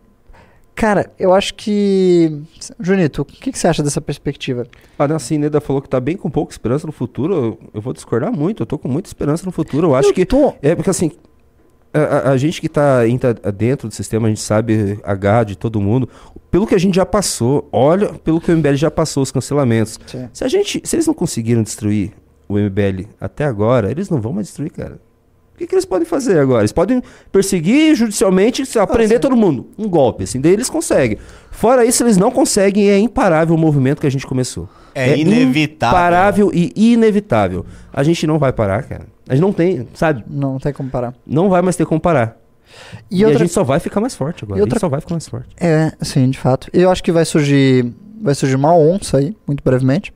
Speaker 3: Cara, eu acho que. Junito, o que, que você acha dessa perspectiva?
Speaker 2: A Nancy Neda falou que tá bem com pouca esperança no futuro. Eu, eu vou discordar muito. Eu tô com muita esperança no futuro. Eu acho
Speaker 3: Eu
Speaker 2: que.
Speaker 3: tô-
Speaker 2: É porque assim. A, a- gente que tá entra dentro do sistema, a gente sabe a garra de todo mundo. Pelo que a gente já passou, olha pelo que o MBL já passou, os cancelamentos.
Speaker 3: Sim.
Speaker 2: Se a gente. Se eles não conseguiram destruir o MBL até agora, eles não vão mais destruir, cara. O que, que eles podem fazer agora? Eles podem perseguir judicialmente, se aprender todo mundo. Um golpe, assim, daí eles conseguem. Fora isso, eles não conseguem, é imparável o movimento que a gente começou.
Speaker 1: É inevitável.
Speaker 2: Imparável e inevitável. A gente não vai parar, cara. A gente não tem, sabe?
Speaker 3: Não tem como parar.
Speaker 2: Não vai mais ter como parar.
Speaker 3: E,
Speaker 2: E, a
Speaker 3: outra.
Speaker 2: gente só vai ficar mais forte agora.
Speaker 3: E
Speaker 2: A
Speaker 3: outra-
Speaker 2: gente só vai ficar mais forte.
Speaker 3: É, sim, de fato. Eu acho que vai surgir. Vai surgir uma onça aí, muito brevemente.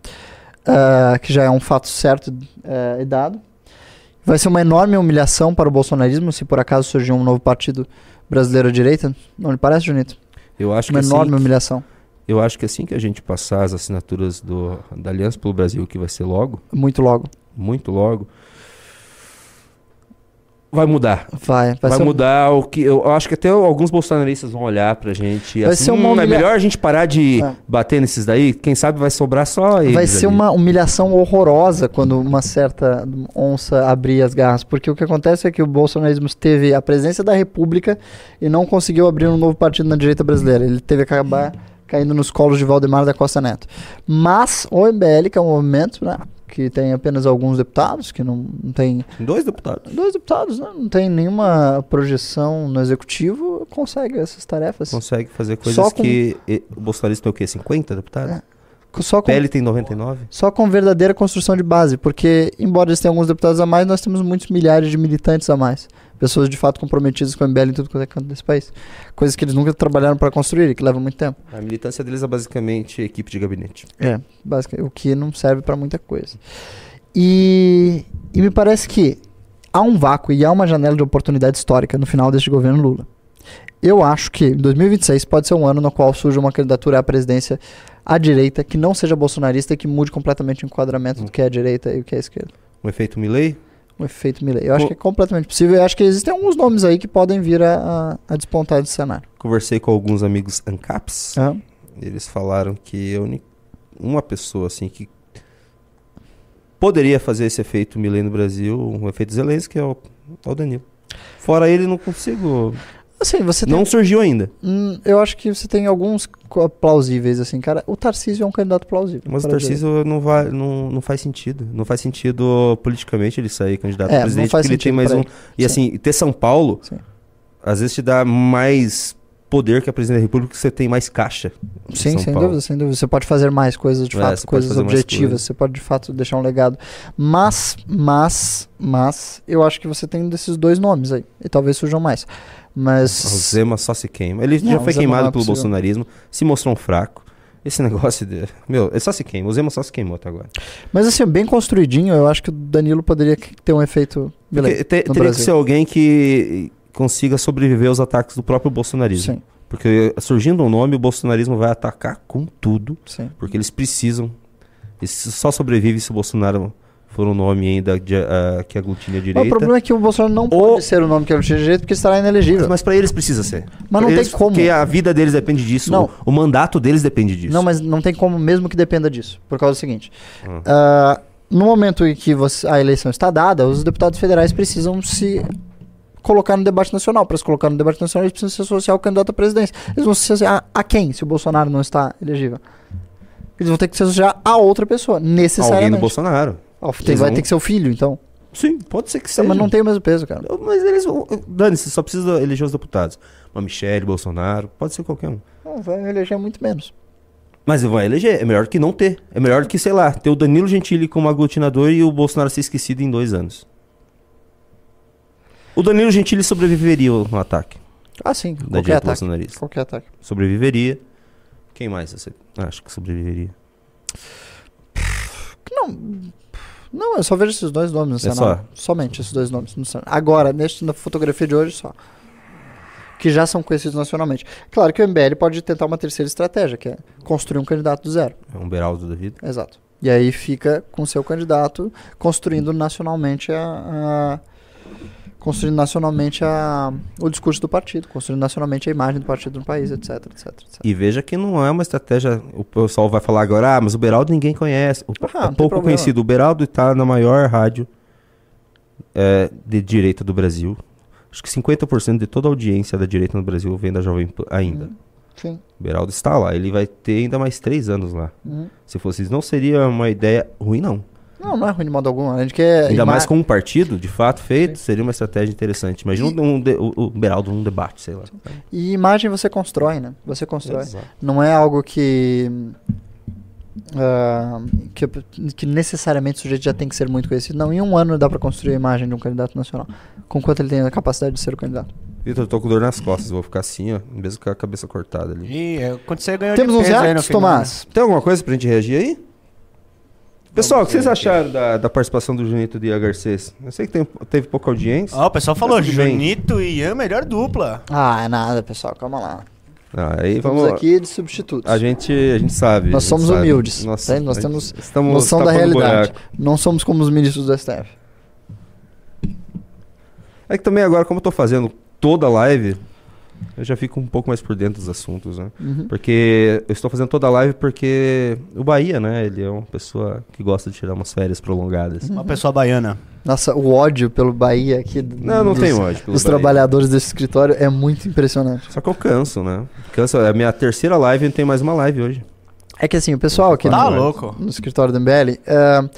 Speaker 3: ah, que já é um fato certo eh, e dado. Vai ser uma enorme humilhação para o bolsonarismo se por acaso surgir um novo partido brasileiro à direita. Não lhe parece, Junito?
Speaker 2: Eu acho
Speaker 3: Uma
Speaker 2: que
Speaker 3: enorme
Speaker 2: assim,
Speaker 3: humilhação.
Speaker 2: eu acho que assim que a gente passar as assinaturas do, da Aliança pelo Brasil, que vai ser logo,
Speaker 3: Muito logo.
Speaker 2: muito logo, vai mudar.
Speaker 3: Vai. Vai,
Speaker 2: Vai,
Speaker 3: ser um-
Speaker 2: mudar o que. Eu acho que até alguns bolsonaristas vão olhar pra gente.
Speaker 3: Vai
Speaker 2: assim,
Speaker 3: ser uma
Speaker 2: "Hum,
Speaker 3: humilha-
Speaker 2: É melhor a gente parar de
Speaker 3: É.
Speaker 2: bater nesses daí. Quem sabe vai sobrar só eles.
Speaker 3: Vai ser
Speaker 2: ali."
Speaker 3: uma humilhação horrorosa quando uma certa onça abrir as garras, porque o que acontece é que o bolsonarismo teve a presença da República e não conseguiu abrir um novo partido na direita brasileira. Ele teve que acabar caindo nos colos de Valdemar da Costa Neto. Mas o MBL, que é um movimento né, que tem apenas alguns deputados, que não, não tem
Speaker 2: Dois deputados.
Speaker 3: dois deputados, né, não tem nenhuma projeção no executivo, consegue essas tarefas.
Speaker 2: Consegue fazer coisas
Speaker 3: Só
Speaker 2: que. O bolsonarista tem o quê? 50 deputados?
Speaker 3: É. Só com
Speaker 2: PL tem 99?
Speaker 3: Só com verdadeira construção de base, porque, embora eles tenham alguns deputados a mais, nós temos muitos milhares de militantes a mais. Pessoas de fato comprometidas com o MBL em tudo quanto é canto desse país. Coisas que eles nunca trabalharam para construir e que levam muito tempo.
Speaker 2: A militância deles é basicamente equipe de gabinete.
Speaker 3: É, basicamente, o que não serve para muita coisa. E, e me parece que há um vácuo e há uma janela de oportunidade histórica no final deste governo Lula. Eu acho que 2026 pode ser um ano no qual surja uma candidatura à presidência à direita que não seja bolsonarista e que mude completamente o enquadramento do que é a direita e o que é a esquerda.
Speaker 2: Um efeito Milley?
Speaker 3: O efeito Milley. Eu acho que é completamente possível. Eu acho que existem alguns nomes aí que podem vir a, a, a despontar desse cenário.
Speaker 2: Conversei com alguns amigos ANCAPs.
Speaker 3: Ah,
Speaker 2: Eles falaram que uni- uma pessoa assim que poderia fazer esse efeito Milley no Brasil, um efeito Zelensky, é o, é o Danilo. Fora ele, não consigo.
Speaker 3: Assim, você tem.
Speaker 2: Não surgiu ainda.
Speaker 3: Hum, eu acho que você tem alguns plausíveis, assim, cara. O Tarcísio é um candidato plausível.
Speaker 2: Mas o Tarcísio não, vai, não, não faz sentido. Não faz sentido politicamente ele sair candidato
Speaker 3: É,
Speaker 2: a presidente, porque ele tem mais um.
Speaker 3: ele.
Speaker 2: E
Speaker 3: Sim.
Speaker 2: assim, ter São Paulo,
Speaker 3: Sim.
Speaker 2: às vezes te dá mais poder que a presidente da República, porque você tem mais caixa.
Speaker 3: Sim,
Speaker 2: São
Speaker 3: sem
Speaker 2: Paulo.
Speaker 3: dúvida, sem dúvida. Você pode fazer mais coisas, de
Speaker 2: É,
Speaker 3: fato, coisas objetivas.
Speaker 2: coisas.
Speaker 3: Você pode, de fato, deixar um legado. Mas, mas, mas, eu acho que você tem um desses dois nomes aí. E talvez surjam mais.
Speaker 2: O
Speaker 3: Mas.
Speaker 2: Zema só se queima. Ele
Speaker 3: Não,
Speaker 2: já
Speaker 3: o
Speaker 2: foi
Speaker 3: não
Speaker 2: queimado
Speaker 3: é
Speaker 2: pelo bolsonarismo, se mostrou um fraco. Esse negócio de. Meu, ele só se queima. O Zema só se queimou até agora.
Speaker 3: Mas assim, bem construidinho, eu acho que o Danilo poderia que- ter um efeito beleza,
Speaker 2: te- teria que
Speaker 3: Brasil.
Speaker 2: ser alguém que consiga sobreviver aos ataques do próprio bolsonarismo.
Speaker 3: Sim,
Speaker 2: Porque surgindo um nome, o bolsonarismo vai atacar com tudo.
Speaker 3: sim.
Speaker 2: Porque eles precisam. Eles só sobrevivem se o Bolsonaro for um nome ainda de, ah, que aglutine a
Speaker 3: Mas
Speaker 2: direita.
Speaker 3: o problema é que o Bolsonaro não pode ser o nome que ele tinha direito porque estará inelegível.
Speaker 2: Mas pra eles precisa ser.
Speaker 3: Mas
Speaker 2: Pra
Speaker 3: não tem
Speaker 2: eles-
Speaker 3: como.
Speaker 2: Porque a vida deles depende disso.
Speaker 3: Não.
Speaker 2: O, o mandato deles depende disso.
Speaker 3: Não, mas não tem como mesmo que dependa disso. Por causa do seguinte.
Speaker 2: Hum.
Speaker 3: ah, no momento em que você- a eleição está dada, os deputados federais precisam se colocar no debate nacional. Para se colocar no debate nacional, eles precisam se associar ao candidato à presidência. Eles vão se associar a, a quem, se o Bolsonaro não está elegível? Eles vão ter que se associar a outra pessoa,
Speaker 2: Alguém
Speaker 3: necessariamente.
Speaker 2: do Bolsonaro.
Speaker 3: Tem- vai
Speaker 2: vão-
Speaker 3: ter que ser o filho, então.
Speaker 2: Sim, pode ser que
Speaker 3: Tá,
Speaker 2: seja.
Speaker 3: mas não tem o mesmo peso, cara.
Speaker 2: Mas eles. Dane-se, só precisa eleger os deputados. Uma Michelle, Bolsonaro, pode ser qualquer um.
Speaker 3: Não, vai eleger muito menos.
Speaker 2: Mas vai eleger, é melhor que não ter. É melhor que, sei lá, ter o Danilo Gentili como aglutinador e o Bolsonaro ser esquecido em dois anos. O Danilo Gentili sobreviveria no ataque
Speaker 3: Ah, sim.
Speaker 2: da
Speaker 3: Qualquer ataque. Qualquer ataque.
Speaker 2: Sobreviveria. Quem mais você acha que sobreviveria?
Speaker 3: Não, não, eu só vejo esses dois nomes no
Speaker 2: É
Speaker 3: cenário. Somente esses dois nomes no cenário. Agora, neste, na fotografia de hoje só. Que já são conhecidos nacionalmente. Claro que o MBL pode tentar uma terceira estratégia, que é construir um candidato do zero.
Speaker 2: É um Beraldo da vida.
Speaker 3: Exato. E aí fica com seu candidato construindo nacionalmente a. a- construindo nacionalmente a, o discurso do partido, construindo nacionalmente a imagem do partido no país, etc, etc, etc.
Speaker 2: E veja que não é uma estratégia. O pessoal vai falar agora, ah, mas o Beraldo ninguém conhece. O,
Speaker 3: Ah,
Speaker 2: é pouco
Speaker 3: problema.
Speaker 2: conhecido. O Beraldo está na maior rádio é, de direita do Brasil. Acho que 50% de toda a audiência da direita no Brasil vem da Jovem Pan ainda.
Speaker 3: Sim.
Speaker 2: O Beraldo está lá. Ele vai ter ainda mais três anos lá.
Speaker 3: Uhum.
Speaker 2: Se fosse isso, não seria uma ideia ruim, não.
Speaker 3: Não, não é ruim de modo algum. A gente quer.
Speaker 2: Ainda mais com um partido, de fato, feito, seria uma estratégia interessante. Imagina um de- o, o Beraldo num debate, sei lá.
Speaker 3: E imagem você constrói, né? Você constrói.
Speaker 2: Exato.
Speaker 3: Não é algo que, ah, que. que necessariamente o sujeito já tem que ser muito conhecido. Não, em um ano dá pra construir a imagem de um candidato nacional. Com quanto ele tem a capacidade de ser o candidato.
Speaker 2: Vitor, eu tô com dor nas costas, vou ficar assim, ó, mesmo com a cabeça cortada ali.
Speaker 1: E é, quando você ganhou
Speaker 3: Temos uns reacts,
Speaker 1: final,
Speaker 3: Tomás?
Speaker 2: Tem alguma coisa pra gente reagir aí? Pessoal, o que vocês acharam da, da participação do Junito de Garcês? Eu sei que tem- teve pouca audiência.
Speaker 1: Ó, o pessoal falou,
Speaker 2: Mas tudo bem.
Speaker 1: Junito e Ian, melhor dupla.
Speaker 3: Ah, é nada, pessoal. Calma lá.
Speaker 2: Ah, aí
Speaker 3: Estamos
Speaker 2: vamos.
Speaker 3: aqui de substitutos.
Speaker 2: A gente, a gente sabe.
Speaker 3: Nós
Speaker 2: gente
Speaker 3: somos
Speaker 2: sabe.
Speaker 3: humildes.
Speaker 2: Nós,
Speaker 3: tá? Nós
Speaker 2: a gente-
Speaker 3: temos
Speaker 2: estamos
Speaker 3: noção da
Speaker 2: tapando
Speaker 3: realidade.
Speaker 2: buraco.
Speaker 3: Não somos como os ministros do STF.
Speaker 2: É que também agora, como eu tô fazendo toda a live, eu já fico um pouco mais por dentro dos assuntos, né?
Speaker 3: Uhum.
Speaker 2: Porque eu estou fazendo toda a live porque o Bahia, né? Ele é uma pessoa que gosta de tirar umas férias prolongadas.
Speaker 1: Uma pessoa baiana.
Speaker 3: Nossa, o ódio pelo Bahia aqui.
Speaker 2: Não, não
Speaker 3: dos,
Speaker 2: tem ódio pelo Bahia.
Speaker 3: trabalhadores desse escritório é muito impressionante.
Speaker 2: Só que eu canso, né? Canso. É a minha terceira live e tem mais uma live hoje.
Speaker 3: É que assim, o pessoal aqui
Speaker 1: Tá
Speaker 3: no,
Speaker 1: louco.
Speaker 3: no escritório do MBL é,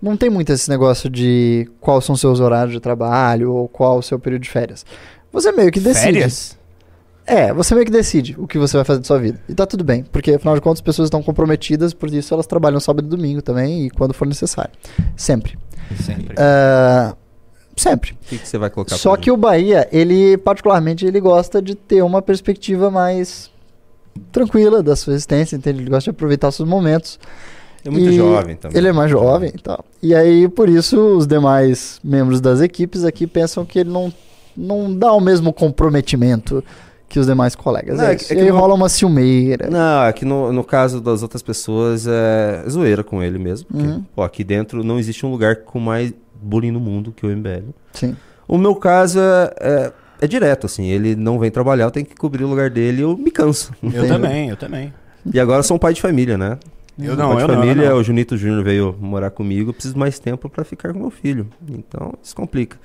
Speaker 3: não tem muito esse negócio de quais são seus horários de trabalho ou qual o seu período de férias. Você meio que decide.
Speaker 1: Férias?
Speaker 3: É, você meio que decide o que você vai fazer da sua vida. E tá tudo bem, porque afinal de contas as pessoas estão comprometidas, por isso elas trabalham sábado e domingo também e quando for necessário. Sempre.
Speaker 1: Sempre.
Speaker 3: É, sempre.
Speaker 2: O que, que você vai colocar
Speaker 3: Só que o Bahia, ele particularmente, ele gosta de ter uma perspectiva mais tranquila da sua existência, entende? Ele gosta de aproveitar os seus momentos.
Speaker 2: É muito
Speaker 3: E
Speaker 2: jovem também.
Speaker 3: Ele é mais jovem e tal. E aí, por isso, os demais membros das equipes aqui pensam que ele não, não dá o mesmo comprometimento que os demais colegas.
Speaker 2: Não,
Speaker 3: é
Speaker 2: é que- é que
Speaker 3: aí rola uma ciumeira.
Speaker 2: Não, é que no, no caso das outras pessoas é zoeira com ele mesmo. Porque,
Speaker 3: Uhum.
Speaker 2: pô, aqui dentro não existe um lugar com mais bullying no mundo que o MBL.
Speaker 3: Sim.
Speaker 2: O meu caso é, é, é direto, assim. Ele não vem trabalhar, eu tenho que cobrir o lugar dele e eu me canso.
Speaker 1: Eu também, eu também.
Speaker 2: E agora eu sou um pai de família, né?
Speaker 1: Eu não,
Speaker 2: pai de
Speaker 1: eu não, eu
Speaker 2: família,
Speaker 1: não.
Speaker 2: o Junito Júnior veio morar comigo, eu preciso mais tempo pra ficar com meu filho. Então, isso complica.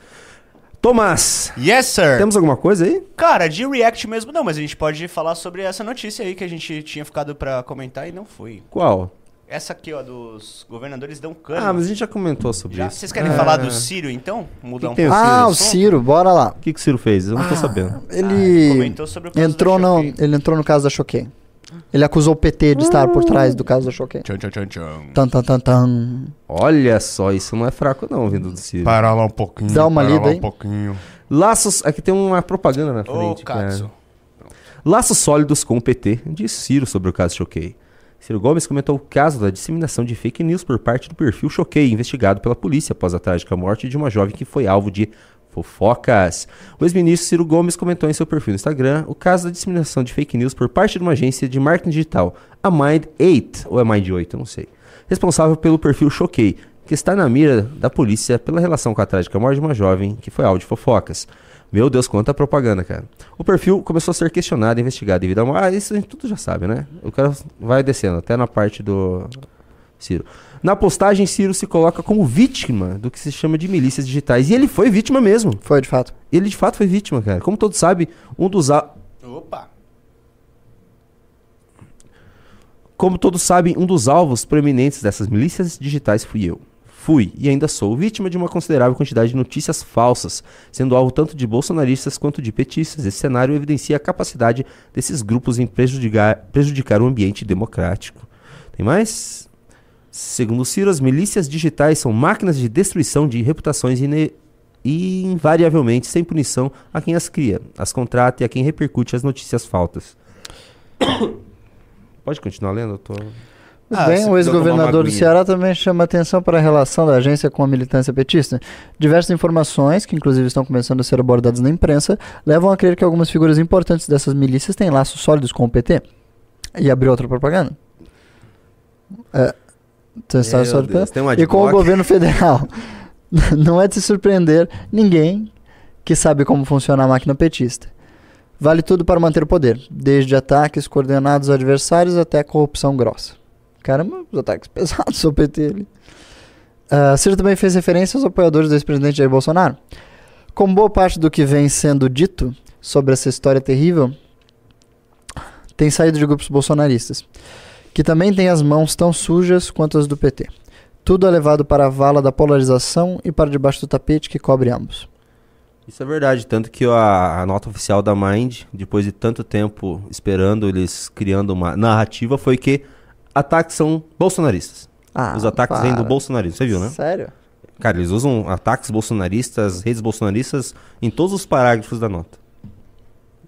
Speaker 2: Tomás,
Speaker 1: Yes, sir.
Speaker 2: temos alguma coisa aí?
Speaker 1: Cara, de react mesmo não, mas a gente pode falar sobre essa notícia aí que a gente tinha ficado pra comentar e não foi.
Speaker 2: Qual?
Speaker 1: Essa aqui, ó, dos governadores dão cano.
Speaker 2: Ah, mas a gente já comentou sobre
Speaker 1: Já?
Speaker 2: isso.
Speaker 1: Vocês querem
Speaker 2: Ah,
Speaker 1: falar do Círio, então? Mudar
Speaker 2: Que
Speaker 1: um
Speaker 2: tem o
Speaker 1: pouco.
Speaker 3: Ah,
Speaker 2: Ciro?
Speaker 3: o Ciro, bora lá.
Speaker 2: O que, que o Ciro fez? Eu não tô
Speaker 3: Ah,
Speaker 2: sabendo.
Speaker 3: Ele
Speaker 1: Comentou sobre o caso
Speaker 3: entrou,
Speaker 1: do
Speaker 3: no, ele entrou no caso da Choquei. Ele acusou o PT de estar por trás do caso da Choquei.
Speaker 1: Tchan, tchan, tchan, tchan.
Speaker 3: Tan, tan, tan, tan.
Speaker 2: Olha só, isso não é fraco não, vindo do Ciro.
Speaker 4: Para lá um pouquinho.
Speaker 3: Dá uma
Speaker 4: para
Speaker 3: lida
Speaker 4: lá
Speaker 3: aí.
Speaker 4: um pouquinho.
Speaker 2: Laços, aqui tem uma propaganda na
Speaker 1: Ô,
Speaker 2: frente, cara.
Speaker 1: Katsu.
Speaker 2: Laços sólidos com o PT, diz Ciro sobre o caso Choquei. Ciro Gomes comentou o caso da disseminação de fake news por parte do perfil Choquei, investigado pela polícia após a trágica morte de uma jovem que foi alvo de fofocas. O ex-ministro Ciro Gomes comentou em seu perfil no Instagram o caso da disseminação de fake news por parte de uma agência de marketing digital, a Mind8, ou é Mind8, eu não sei, responsável pelo perfil Choquei, que está na mira da polícia pela relação com a trágica morte de uma jovem que foi alvo de fofocas. Meu Deus, quanta propaganda, cara. O perfil começou a ser questionado e investigado devido a... Ah, isso a gente tudo já sabe, né? O cara vai descendo, até na parte do Ciro. Na postagem, Ciro se coloca como vítima do que se chama de milícias digitais. E ele foi vítima mesmo.
Speaker 3: Foi, de fato.
Speaker 2: Ele de fato foi vítima, cara. Como todos sabem, um dos... a-
Speaker 1: Opa!
Speaker 2: Como todos sabem, um dos alvos proeminentes dessas milícias digitais fui eu. Fui e ainda sou vítima de uma considerável quantidade de notícias falsas, sendo alvo tanto de bolsonaristas quanto de petistas. Esse cenário evidencia a capacidade desses grupos em prejudicar, prejudicar o ambiente democrático. Tem mais? Segundo Ciro, as milícias digitais são máquinas de destruição de reputações ine- e invariavelmente sem punição a quem as cria, as contrata e a quem repercute as notícias falsas. Pode continuar lendo? Eu tô...
Speaker 3: Muito
Speaker 1: Ah,
Speaker 3: bem, o ex-governador do. Ceará também chama atenção para a relação da agência com a militância petista. Diversas informações, que inclusive estão começando a ser abordadas na imprensa, levam a crer que algumas figuras importantes dessas milícias têm laços sólidos com o PT. E abriu outra propaganda. É, então,
Speaker 2: Deus,
Speaker 3: e com o governo federal. Não é de se surpreender ninguém que sabe como funciona a máquina petista. Vale tudo para manter o poder, desde ataques coordenados a adversários até corrupção grossa. Caramba, os ataques pesados ao PT ali. Ah, Ciro também fez referência aos apoiadores do ex-presidente Jair Bolsonaro. Como boa parte do que vem sendo dito sobre essa história terrível, tem saído de grupos bolsonaristas, que também têm as mãos tão sujas quanto as do PT. Tudo é levado para a vala da polarização e para debaixo do tapete que cobre ambos.
Speaker 2: Isso é verdade, tanto que a, a nota oficial da Mind, depois de tanto tempo esperando eles criando uma narrativa, foi que ataques são bolsonaristas.
Speaker 3: Ah,
Speaker 2: Os ataques vêm do
Speaker 3: para.
Speaker 2: bolsonarismo, você viu, né?
Speaker 3: Sério?
Speaker 2: Cara, eles usam ataques bolsonaristas, redes bolsonaristas em todos os parágrafos da nota.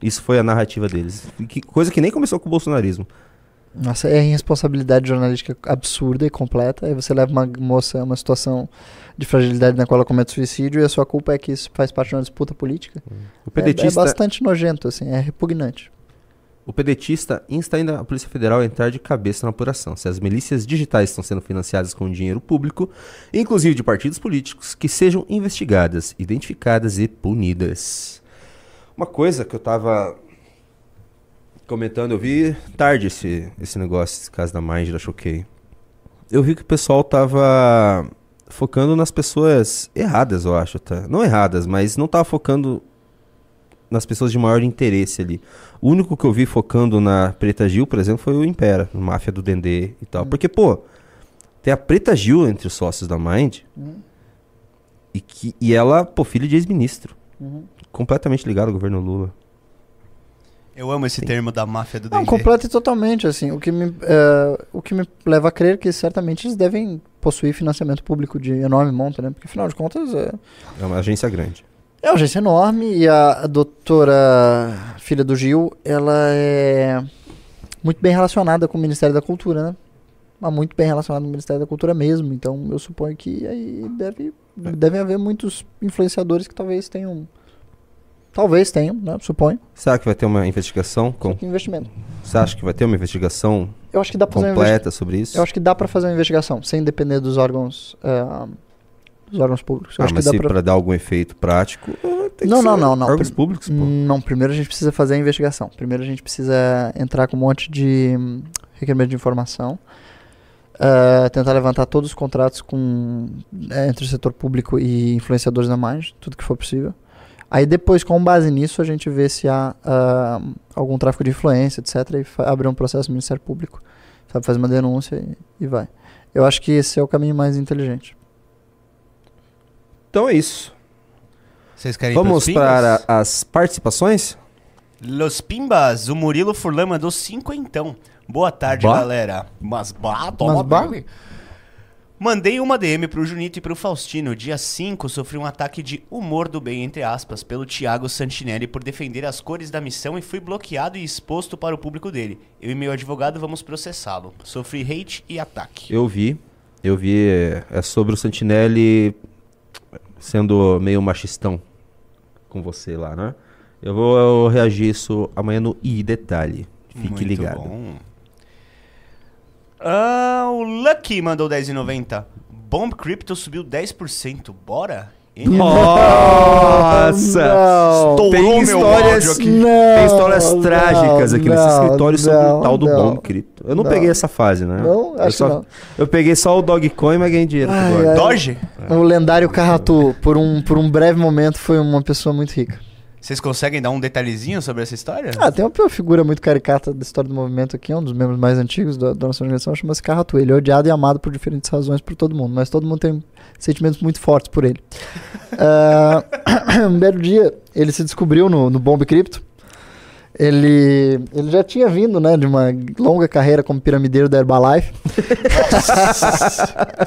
Speaker 2: Isso foi a narrativa deles. Que- coisa que nem começou com o bolsonarismo.
Speaker 3: Nossa, é irresponsabilidade jornalística absurda e completa. Aí você leva uma moça a uma situação de fragilidade na qual ela comete suicídio e a sua culpa é que isso faz parte de uma disputa política.
Speaker 2: O
Speaker 3: É, é
Speaker 2: pedetista,
Speaker 3: bastante nojento, assim, é repugnante.
Speaker 2: o pedetista insta ainda a Polícia Federal a entrar de cabeça na apuração. Se as milícias digitais estão sendo financiadas com dinheiro público, inclusive de partidos políticos, que sejam investigadas, identificadas e punidas. Uma coisa que eu tava comentando, eu vi tarde esse, esse negócio, esse caso da Mind, da Choquei. Eu vi que o pessoal tava focando nas pessoas erradas, eu acho, tá? Não erradas, mas não tava focando nas pessoas de maior interesse ali. O único que eu vi focando na Preta Gil, por exemplo, foi o Impera, máfia do Dendê e tal. Porque, pô, tem a Preta Gil entre os sócios da Mind e, que, e ela, pô, filha de ex-ministro. Completamente ligado ao governo Lula.
Speaker 1: Eu amo esse termo da máfia do
Speaker 3: Não,
Speaker 1: Dendê.
Speaker 3: completa e totalmente, assim. O que, me, é, o que me leva a crer que certamente eles devem possuir financiamento público de enorme monta, né? Porque afinal de contas é,
Speaker 2: É uma agência grande.
Speaker 3: é uma agência enorme e a, a doutora filha do Gil, ela é muito bem relacionada com o Ministério da Cultura, né? Mas muito bem relacionada com o Ministério da Cultura mesmo. Então eu suponho que aí deve, devem haver muitos influenciadores que talvez tenham. Talvez tenham, né? Suponho.
Speaker 2: Será que vai ter uma investigação? Com...
Speaker 3: Investimento.
Speaker 2: Você acha que vai ter uma investigação
Speaker 3: Eu acho que dá pra fazer
Speaker 2: completa sobre isso?
Speaker 3: Eu acho que dá pra fazer uma investigação, sem depender dos órgãos, eh, dos órgãos públicos. Eu
Speaker 2: ah, mas se
Speaker 3: pra
Speaker 2: dar algum efeito prático, ah, tem que
Speaker 3: Não,
Speaker 2: ser
Speaker 3: não, não, não.
Speaker 2: órgãos públicos, pô.
Speaker 3: Não, primeiro a gente precisa fazer a investigação. Primeiro a gente precisa entrar com um monte de hum, requerimento de informação, eh, tentar levantar todos os contratos com eh, entre o setor público e influenciadores da mais, tudo que for possível. Aí depois, com base nisso, a gente vê se há ah, algum tráfico de influência, etc. E abrir um processo no Ministério Público, sabe, fazer uma denúncia e, e vai. Eu acho que esse é o caminho mais inteligente.
Speaker 2: Então é isso.
Speaker 1: Vocês querem
Speaker 2: Vamos para as participações?
Speaker 1: Los Pimbas, o Murilo Furlan mandou cinco então. Boa tarde,
Speaker 2: Bah.
Speaker 1: galera. Mas bah, toma
Speaker 3: Mas bah?
Speaker 1: Mandei uma DM pro Junito e pro Faustino. Dia 5, sofri um ataque de humor do bem, entre aspas, pelo Thiago Santinelli por defender as cores da missão e fui bloqueado e exposto para o público dele. Eu e meu advogado vamos processá-lo. Sofri hate e ataque.
Speaker 2: Eu vi. Eu vi. É, é sobre o Sentinelli sendo meio machistão com você lá, né? Eu vou reagir isso amanhã no I Detalhe. Fique
Speaker 1: Muito
Speaker 2: ligado.
Speaker 1: bom. Ah, o Lucky mandou 10,90. Bomb Crypto subiu 10%. Bora? Ele-
Speaker 2: Nossa!
Speaker 3: Não.
Speaker 1: Estourou
Speaker 2: Tem
Speaker 1: meu
Speaker 2: histórias,
Speaker 1: aqui.
Speaker 3: Não,
Speaker 2: tem histórias
Speaker 3: não,
Speaker 2: trágicas aqui nesse escritório sobre o tal do. Bomb Cripto. Eu não,
Speaker 3: Não.
Speaker 2: peguei essa fase, né?
Speaker 3: Não,
Speaker 2: eu
Speaker 3: acho
Speaker 2: só,
Speaker 3: que não.
Speaker 2: Eu peguei só o Dogecoin, mas ganhei dinheiro. com o
Speaker 3: Ai,
Speaker 2: Doge.
Speaker 3: ai.
Speaker 1: Doge?
Speaker 3: O lendário Carratu, por um, por um breve momento, foi uma pessoa muito rica.
Speaker 1: Vocês conseguem dar um detalhezinho sobre essa história?
Speaker 3: Ah, tem uma figura muito caricata da história do movimento aqui, um dos membros mais antigos da, da nossa organização, chama-se Carratu. Ele é odiado e amado por diferentes razões por todo mundo, mas todo mundo tem sentimentos muito fortes por ele. Ah, um belo dia, ele se descobriu no, no Bomb Crypto. Ele, ele já tinha vindo, né, de uma longa carreira como piramideiro da Herbalife.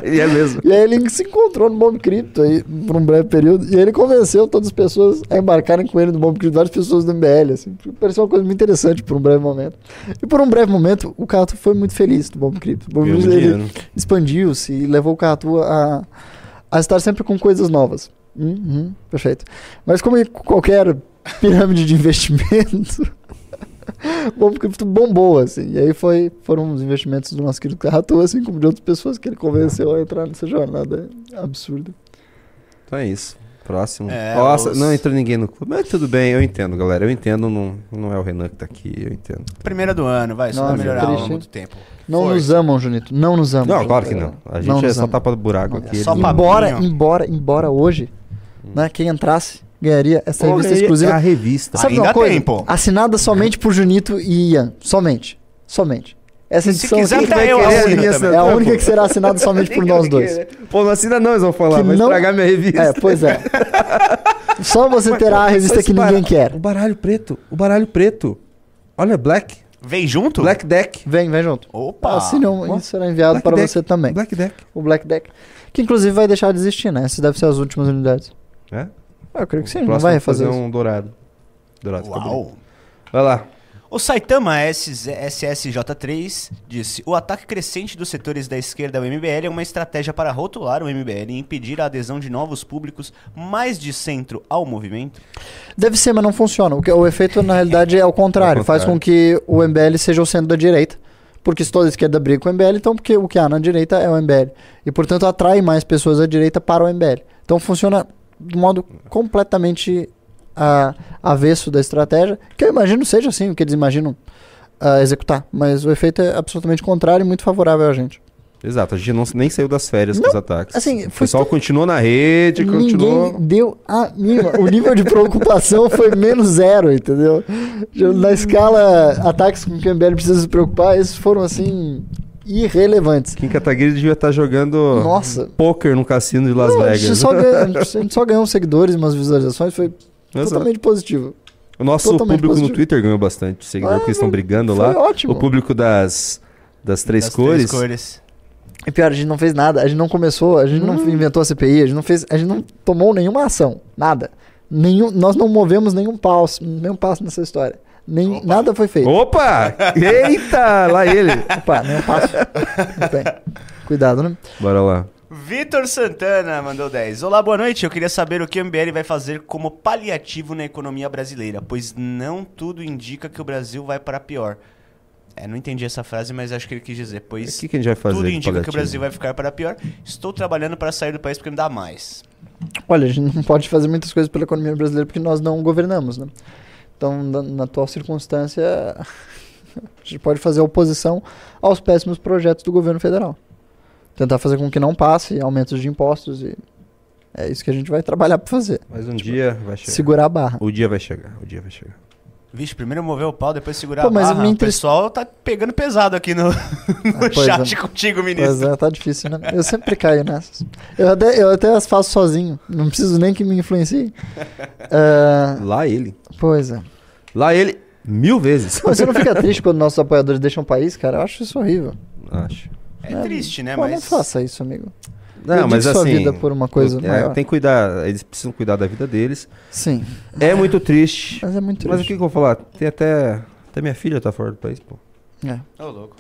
Speaker 2: E é mesmo.
Speaker 3: E aí ele se encontrou no Bomb Crypto aí, por um breve período. E aí ele convenceu todas as pessoas a embarcarem com ele no Bomb Crypto, várias pessoas do MBL, assim. Pareceu uma coisa muito interessante por um breve momento. E por um breve momento, o Carratu foi muito feliz no Bomb Crypto. O Bomb ele
Speaker 2: dinheiro.
Speaker 3: expandiu-se e levou o Carratu a, a estar sempre com coisas novas. Uhum, perfeito. Mas como qualquer pirâmide de investimento... O Bomb Crypto bombou, assim. E aí foi, foram os investimentos do nosso querido Carratu, assim como de outras pessoas que ele convenceu a entrar nessa jornada absurda.
Speaker 2: Então é isso. Próximo.
Speaker 1: É,
Speaker 2: Nossa,
Speaker 1: os-
Speaker 2: não entrou ninguém no clube. Mas tudo bem, eu entendo, galera. Eu entendo, não, não é o Renan que tá aqui, eu entendo.
Speaker 1: Primeira do ano, vai, isso vai melhorar ao longo do tempo.
Speaker 3: Não
Speaker 1: Força.
Speaker 3: nos amam, Junito. Não nos amam.
Speaker 2: Não, claro que não. A gente
Speaker 3: Não
Speaker 2: é só
Speaker 3: amam.
Speaker 2: tapa do buraco aqui.
Speaker 1: Só
Speaker 2: eles-
Speaker 3: Embora, embora, embora hoje, né, quem entrasse ganharia essa
Speaker 2: Pô,
Speaker 3: revista exclusiva.
Speaker 2: a revista.
Speaker 3: Sabe
Speaker 1: Ainda
Speaker 3: uma coisa?
Speaker 1: tem, pô.
Speaker 3: Assinada somente por Junito e Ian. Somente. Somente. Essa
Speaker 1: Se
Speaker 3: edição
Speaker 1: quiser
Speaker 3: aqui
Speaker 1: até eu
Speaker 3: é a
Speaker 1: assino
Speaker 3: única-
Speaker 1: também.
Speaker 3: É a única que será assinada somente por nós dois.
Speaker 2: Pô, não assina não, eles vão falar.
Speaker 3: Que
Speaker 2: Vai
Speaker 3: não-
Speaker 2: estragar minha revista.
Speaker 3: É, pois é. Só você terá a revista que ninguém quer.
Speaker 2: O baralho preto. O baralho preto. Olha, Black.
Speaker 1: Vem junto?
Speaker 2: Black Deck.
Speaker 3: Vem, vem junto.
Speaker 1: Opa!
Speaker 3: Assine um, isso será enviado
Speaker 2: Black
Speaker 3: para
Speaker 2: Deck.
Speaker 3: você também.
Speaker 2: Black Deck.
Speaker 3: O Black Deck. Que inclusive vai deixar de existir, né? Essas devem ser as últimas unidades.
Speaker 2: É?
Speaker 3: Ah, eu creio que sim, não vai refazer
Speaker 2: fazer
Speaker 3: isso.
Speaker 2: um dourado. Dourado.
Speaker 1: Uau!
Speaker 2: Vai lá.
Speaker 1: O Saitama SSJ3 disse: O ataque crescente dos setores da esquerda ao MBL é uma estratégia para rotular o MBL e impedir a adesão de novos públicos mais de centro ao movimento.
Speaker 3: Deve ser, mas não funciona. O, que- o efeito, na realidade, é o contrário.
Speaker 2: É o
Speaker 3: Faz com que o MBL seja o centro da direita. Porque se toda a esquerda briga com o MBL, então porque o que há na direita é o MBL. E, portanto, atrai mais pessoas à direita para o MBL. Então funciona de modo completamente ah, avesso da estratégia, que eu imagino seja assim o que eles imaginam ah, executar. Mas o efeito é absolutamente contrário e muito favorável a gente.
Speaker 2: Exato, a gente não, nem saiu das férias com
Speaker 3: Não,
Speaker 2: os ataques.
Speaker 3: assim,
Speaker 2: o pessoal continuou na rede, continuou.
Speaker 3: Ninguém deu a mínima. O nível de preocupação foi menos zero, entendeu? Na escala ataques com que o MBL precisa se preocupar, esses foram assim irrelevantes.
Speaker 2: Kim Kataguiri devia estar jogando
Speaker 3: Nossa.
Speaker 2: poker no cassino de Las
Speaker 3: Não, a, gente
Speaker 2: Vegas.
Speaker 3: só ganhou, a gente só ganhou uns seguidores, umas visualizações, foi
Speaker 2: Exato.
Speaker 3: totalmente positivo.
Speaker 2: O nosso
Speaker 3: totalmente
Speaker 2: público no
Speaker 3: positivo.
Speaker 2: Twitter ganhou bastante seguidor,
Speaker 3: Ah,
Speaker 2: porque eles estão brigando
Speaker 3: foi
Speaker 2: lá.
Speaker 3: ótimo.
Speaker 2: O público das, das três
Speaker 1: Das
Speaker 2: cores.
Speaker 1: Três cores.
Speaker 3: E pior, a gente não fez nada, a gente não começou, a gente não
Speaker 2: Hum.
Speaker 3: inventou a CPI, a gente não fez, a gente não tomou nenhuma ação, nada. Nenhum, nós não movemos nenhum passo, nenhum passo nessa história. Nem, nada foi feito.
Speaker 2: Opa! Eita! lá ele!
Speaker 3: Opa, nenhum passo. Muito bem. Cuidado, né?
Speaker 2: Bora lá.
Speaker 1: Vitor Santana mandou 10. Olá, boa noite. Eu queria saber o que o MBL vai fazer como paliativo na economia brasileira, pois não tudo indica que o Brasil vai para pior. É, não entendi essa frase, mas acho que ele quis dizer,
Speaker 2: O
Speaker 1: pois
Speaker 2: que, que a gente vai fazer?
Speaker 1: tudo indica que o? Brasil vai ficar para pior. Estou trabalhando para sair do país porque não dá mais.
Speaker 3: Olha, a gente não pode fazer muitas coisas pela economia brasileira porque nós não governamos, né? Então, na, na atual circunstância, a gente pode fazer oposição aos péssimos projetos do governo federal. Tentar fazer com que não passe aumentos de impostos e é isso que a gente vai trabalhar para fazer.
Speaker 2: Mas um dia vai chegar.
Speaker 3: Segurar a barra.
Speaker 2: O dia vai chegar, o dia vai chegar.
Speaker 1: Vixe, primeiro mover o pau, depois segurar
Speaker 3: Pô,
Speaker 1: a
Speaker 3: mas
Speaker 1: barra.
Speaker 3: me
Speaker 1: O pessoal tá pegando pesado aqui no, no
Speaker 3: Ah, pois
Speaker 1: chat
Speaker 3: é.
Speaker 1: contigo,
Speaker 3: Pois
Speaker 1: ministro.
Speaker 3: é, tá difícil, né? Eu sempre caio nessas. Eu até, eu até as faço sozinho. Não preciso nem que me influencie. Ah,
Speaker 2: Lá ele.
Speaker 3: pois é.
Speaker 2: Lá ele, mil vezes.
Speaker 3: Mas você não fica triste quando nossos apoiadores deixam o país, cara? Eu acho isso horrível.
Speaker 2: Acho.
Speaker 1: É, triste, né?
Speaker 3: Pô,
Speaker 1: mas.
Speaker 3: não faça isso, amigo.
Speaker 2: Não, mas
Speaker 3: sua
Speaker 2: assim.
Speaker 3: vida por uma coisa
Speaker 2: é,
Speaker 3: maior.
Speaker 2: tem que cuidar, eles precisam cuidar da vida deles.
Speaker 3: Sim,
Speaker 2: É muito triste.
Speaker 3: mas é muito
Speaker 2: Mas o
Speaker 3: triste.
Speaker 2: que, que eu vou falar? Tem até. Até minha filha tá fora do país, pô.
Speaker 3: É.
Speaker 1: Ô, louco.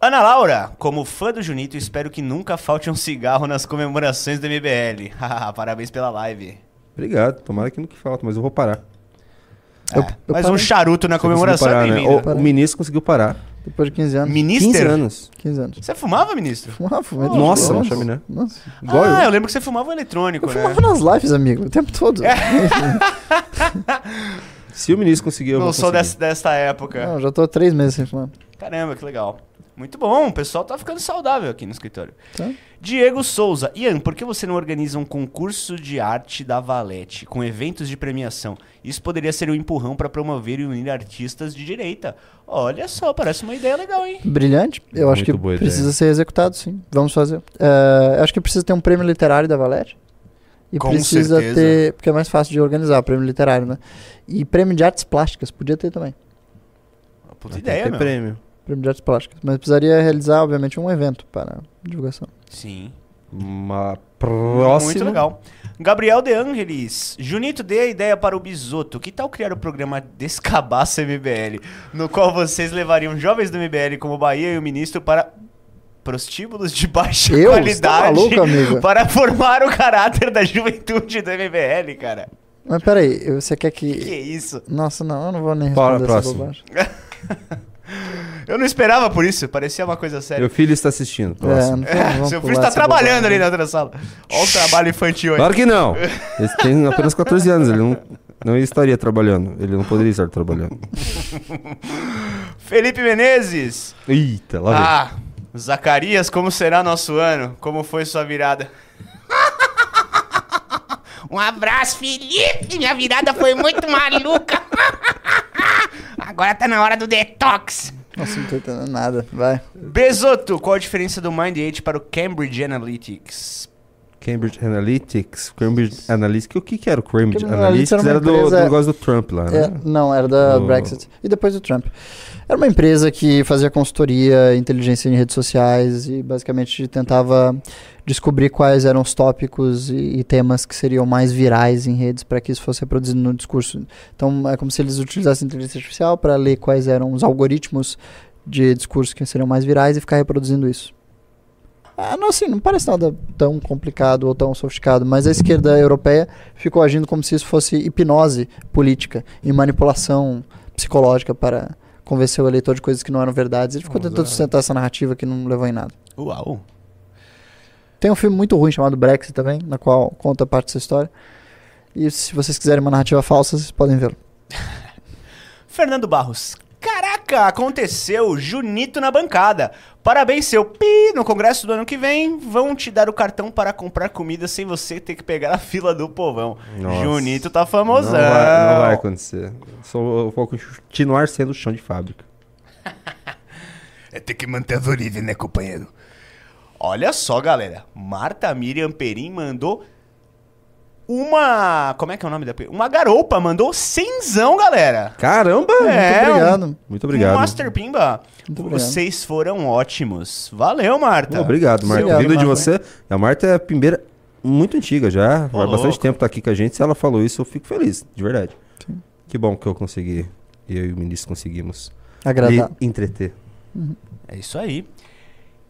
Speaker 1: Ana Laura, como fã do Junito, espero que nunca falte um cigarro nas comemorações do MBL. Haha, Parabéns pela live.
Speaker 2: Obrigado. Tomara que nunca falta, mas eu vou parar.
Speaker 1: É,
Speaker 3: Eu- eu
Speaker 1: mas um
Speaker 3: parei.
Speaker 1: charuto na comemoração
Speaker 2: parar,
Speaker 1: é
Speaker 2: né?
Speaker 1: bem-vindo.
Speaker 2: o, o ministro conseguiu parar.
Speaker 3: Depois de 15 anos.
Speaker 2: 15
Speaker 1: Minister?
Speaker 2: anos.
Speaker 3: 15 anos.
Speaker 1: Você fumava, ministro?
Speaker 3: Fumava, fumava.
Speaker 2: Nossa,
Speaker 3: Nossa.
Speaker 2: chaminé.
Speaker 3: Nossa.
Speaker 2: Igual
Speaker 1: ah, eu
Speaker 2: eu.
Speaker 1: lembro que você fumava o eletrônico,
Speaker 3: Eu
Speaker 1: né?
Speaker 3: fumava nas lives, amigo, o tempo todo.
Speaker 2: Se o ministro conseguir, eu
Speaker 1: Não sou dessa, desta época.
Speaker 3: Não, já tô há três meses sem fumar.
Speaker 1: Caramba, que legal. Muito bom, o pessoal tá ficando saudável aqui no escritório.
Speaker 3: Tá.
Speaker 1: Diego Souza. Ian, por que você não organiza um concurso de arte da Valete, com eventos de premiação? Isso poderia ser um empurrão para promover e unir artistas de direita. Olha só, parece uma ideia legal, hein?
Speaker 3: Brilhante. Eu acho
Speaker 2: Muito
Speaker 3: que
Speaker 2: boa
Speaker 3: precisa
Speaker 2: ideia.
Speaker 3: ser executado, sim. Vamos fazer. É, acho que precisa ter um prêmio literário da Valete. E
Speaker 1: Com
Speaker 3: precisa
Speaker 1: certeza.
Speaker 3: ter. Porque é mais fácil de organizar, prêmio literário, né? E prêmio de artes plásticas, podia ter também.
Speaker 1: Puta ideia,
Speaker 2: que ter
Speaker 1: meu.
Speaker 2: prêmio.
Speaker 3: Prêmio de artes plásticas. Mas precisaria realizar, obviamente, um evento para divulgação.
Speaker 1: Sim.
Speaker 2: Uma próxima.
Speaker 1: Muito legal. Gabriel De Angelis. Junito, dê a ideia para o Bisoto. Que tal criar o programa Descabaço MBL, no qual vocês levariam jovens do MBL como Bahia e o ministro para prostíbulos de baixa
Speaker 3: Eu? Você tá
Speaker 1: qualidade
Speaker 3: maluco, amigo?
Speaker 1: para formar o caráter da juventude do MBL, cara.
Speaker 3: Mas peraí, você quer que.
Speaker 1: Que isso?
Speaker 3: Nossa, não, eu não vou nem
Speaker 2: Bora,
Speaker 3: responder essa
Speaker 2: próximo.
Speaker 3: bobagem.
Speaker 1: Eu não esperava por isso, parecia uma coisa séria.
Speaker 2: Meu filho está assistindo.
Speaker 3: É,
Speaker 2: Próximo.
Speaker 3: vamos- vamos
Speaker 1: Seu filho está trabalhando
Speaker 3: bobagem.
Speaker 1: ali na outra sala. Olha o trabalho infantil aí.
Speaker 2: Claro que não. Ele tem apenas 14 anos. Ele não, não estaria trabalhando. Ele não poderia estar trabalhando.
Speaker 1: Felipe Menezes.
Speaker 2: Eita, lá vem.
Speaker 1: Ah, Zacarias, como será nosso ano? Como foi sua virada?
Speaker 8: Um abraço, Felipe! Minha virada foi muito maluca! Agora tá na hora do detox!
Speaker 3: Nossa, não tô entendendo nada. Vai.
Speaker 1: Besoto, qual a diferença do Mind 8 para o Cambridge Analytics?
Speaker 2: Cambridge Analytics. Cambridge Analytics. O que, que era o Cambridge
Speaker 3: Cambridge
Speaker 2: Analytics?
Speaker 3: Analytics era
Speaker 2: Era do, do negócio do Trump lá, né?
Speaker 3: É, não, era da
Speaker 2: O-
Speaker 3: Brexit. E depois do Trump. Era uma empresa que fazia consultoria, inteligência em redes sociais e basicamente tentava descobrir quais eram os tópicos e, e temas que seriam mais virais em redes para que isso fosse reproduzido no discurso. Então é como se eles utilizassem inteligência artificial para ler quais eram os algoritmos de discurso que seriam mais virais e ficar reproduzindo isso. Ah, não, assim, não parece nada tão complicado ou tão sofisticado, mas a esquerda europeia ficou agindo como se isso fosse hipnose política e manipulação psicológica para convencer o eleitor de coisas que não eram verdades. Ele ficou tentando sustentar essa narrativa que não levou em nada.
Speaker 1: Uau.
Speaker 3: Tem um filme muito ruim chamado Brexit também, na qual conta parte dessa história. E se vocês quiserem uma narrativa falsa, vocês podem vê-lo.
Speaker 1: Fernando Barros. Caraca, aconteceu Junito na bancada. Parabéns, seu pi. No congresso do ano que vem, vão te dar o cartão para comprar comida sem você ter que pegar a fila do povão.
Speaker 2: Nossa.
Speaker 1: Junito tá
Speaker 2: Não
Speaker 1: famosão.
Speaker 2: vai, não vai acontecer. Só vou continuar sendo chão de fábrica.
Speaker 4: É ter que manter as origens, né, companheiro?
Speaker 1: Olha só, galera. Marta Miriam Perim mandou uma. Como é que é o nome da. Uma garopa, mandou cenzão, galera.
Speaker 2: Caramba!
Speaker 1: É,
Speaker 3: Muito obrigado.
Speaker 2: Muito obrigado.
Speaker 1: Um Master Pimba.
Speaker 3: Obrigado.
Speaker 1: Vocês foram ótimos. Valeu, Marta.
Speaker 2: Obrigado, Marta.
Speaker 3: Obrigado,
Speaker 2: Vindo de você. A Marta é a pimbeira muito antiga já. Há
Speaker 1: louco.
Speaker 2: bastante tempo tá aqui com a gente. Se ela falou isso, eu fico feliz, de verdade. Que bom que eu consegui. Eu e o ministro conseguimos
Speaker 3: Agradável.
Speaker 2: lhe entreter.
Speaker 1: É isso aí.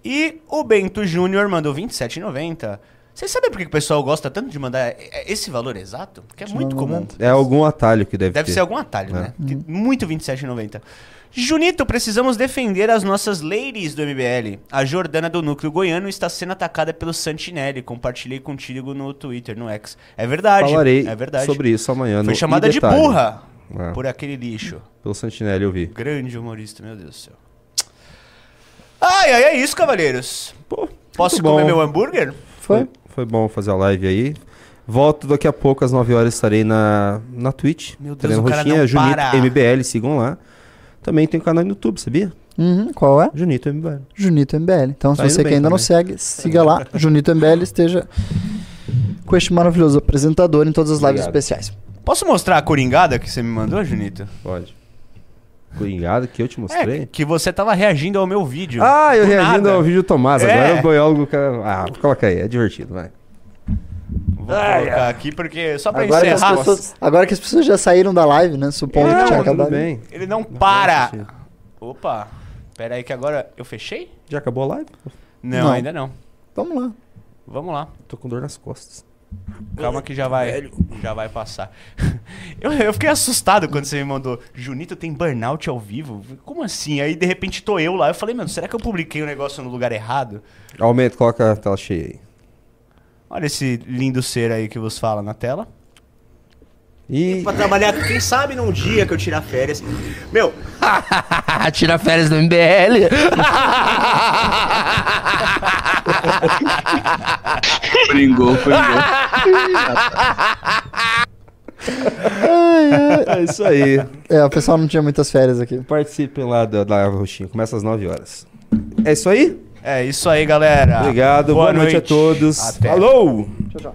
Speaker 1: E o Bento Júnior mandou 27,90. Vocês sabem por que o pessoal gosta tanto de mandar esse valor exato? Porque é muito comum.
Speaker 2: É algum atalho que deve,
Speaker 1: Deve
Speaker 2: ter.
Speaker 1: ser algum atalho,
Speaker 2: É.
Speaker 1: né? Que- Muito 27,90. Junito, precisamos defender as nossas ladies do MBL. A Jordana do Núcleo Goiano está sendo atacada pelo Santinelli. Compartilhei contigo no Twitter, no X. É verdade.
Speaker 2: Falarei
Speaker 1: é verdade.
Speaker 2: sobre isso amanhã.
Speaker 1: Foi chamada de burra
Speaker 2: É,
Speaker 1: por aquele lixo.
Speaker 2: Pelo Santinelli eu vi.
Speaker 1: Grande humorista, meu Deus do céu. Ai, ai, é isso, cavaleiros.
Speaker 2: Pô,
Speaker 1: Posso comer
Speaker 2: bom.
Speaker 1: meu hambúrguer?
Speaker 3: Foi?
Speaker 2: Foi bom fazer a live aí. Volto daqui a pouco, às 9 horas, estarei na, na Twitch.
Speaker 1: Meu Deus, o cara
Speaker 2: roxinha,
Speaker 1: não
Speaker 2: Junito
Speaker 1: para.
Speaker 2: MBL, sigam lá. Também tem um canal no YouTube, sabia?
Speaker 3: Uhum, qual é?
Speaker 2: Junito MBL.
Speaker 3: Junito MBL. Então,
Speaker 2: Tá
Speaker 3: se você que ainda não
Speaker 2: também.
Speaker 3: segue, siga lá, Junito MBL, esteja com este maravilhoso apresentador em todas as lives
Speaker 2: Obrigado.
Speaker 3: especiais.
Speaker 1: Posso mostrar a coringada que você me mandou, Junito?
Speaker 2: Pode. Coringado que eu te
Speaker 1: É,
Speaker 2: mostrei?
Speaker 1: que você tava reagindo ao meu vídeo.
Speaker 2: Ah, eu
Speaker 1: Do
Speaker 2: reagindo
Speaker 1: nada.
Speaker 2: ao vídeo do Tomás.
Speaker 1: É.
Speaker 2: Agora o biólogo... Ah, coloca aí, é divertido, vai.
Speaker 1: Vou colocar aqui porque só pra
Speaker 3: Agora que,
Speaker 1: encerrar.
Speaker 3: pessoas, agora que as pessoas já saíram da live, né? Supondo que tinha acabado.
Speaker 2: bem.
Speaker 1: Ele não para. Opa. Pera aí que agora eu fechei?
Speaker 2: Já acabou a live?
Speaker 1: Não,
Speaker 3: Não.
Speaker 1: ainda não.
Speaker 3: Vamos lá.
Speaker 1: Vamos lá.
Speaker 2: Tô com dor nas costas.
Speaker 1: Calma que já vai, já vai passar. Eu, eu fiquei assustado quando você me mandou. Junito tem burnout ao vivo? Como assim? Aí de repente tô eu lá. Eu falei, mano, será que eu publiquei o negócio no lugar errado?
Speaker 2: Aumenta, coloca a tela cheia aí.
Speaker 1: Olha esse lindo ser aí que vos fala na tela.
Speaker 2: E
Speaker 1: Pra trabalhar, quem sabe num dia que eu tirar férias. Meu,
Speaker 8: Tira férias do MBL.
Speaker 9: Pringou, pringou.
Speaker 2: é isso aí.
Speaker 3: É, o pessoal não tinha muitas férias aqui.
Speaker 2: Participem lá da, da Árvore Roxinha. Começa às 9 horas. É isso aí?
Speaker 1: é isso aí, galera.
Speaker 2: Obrigado. Boa, noite. a todos.
Speaker 1: Até.
Speaker 2: Falou!
Speaker 3: Tchau, tchau.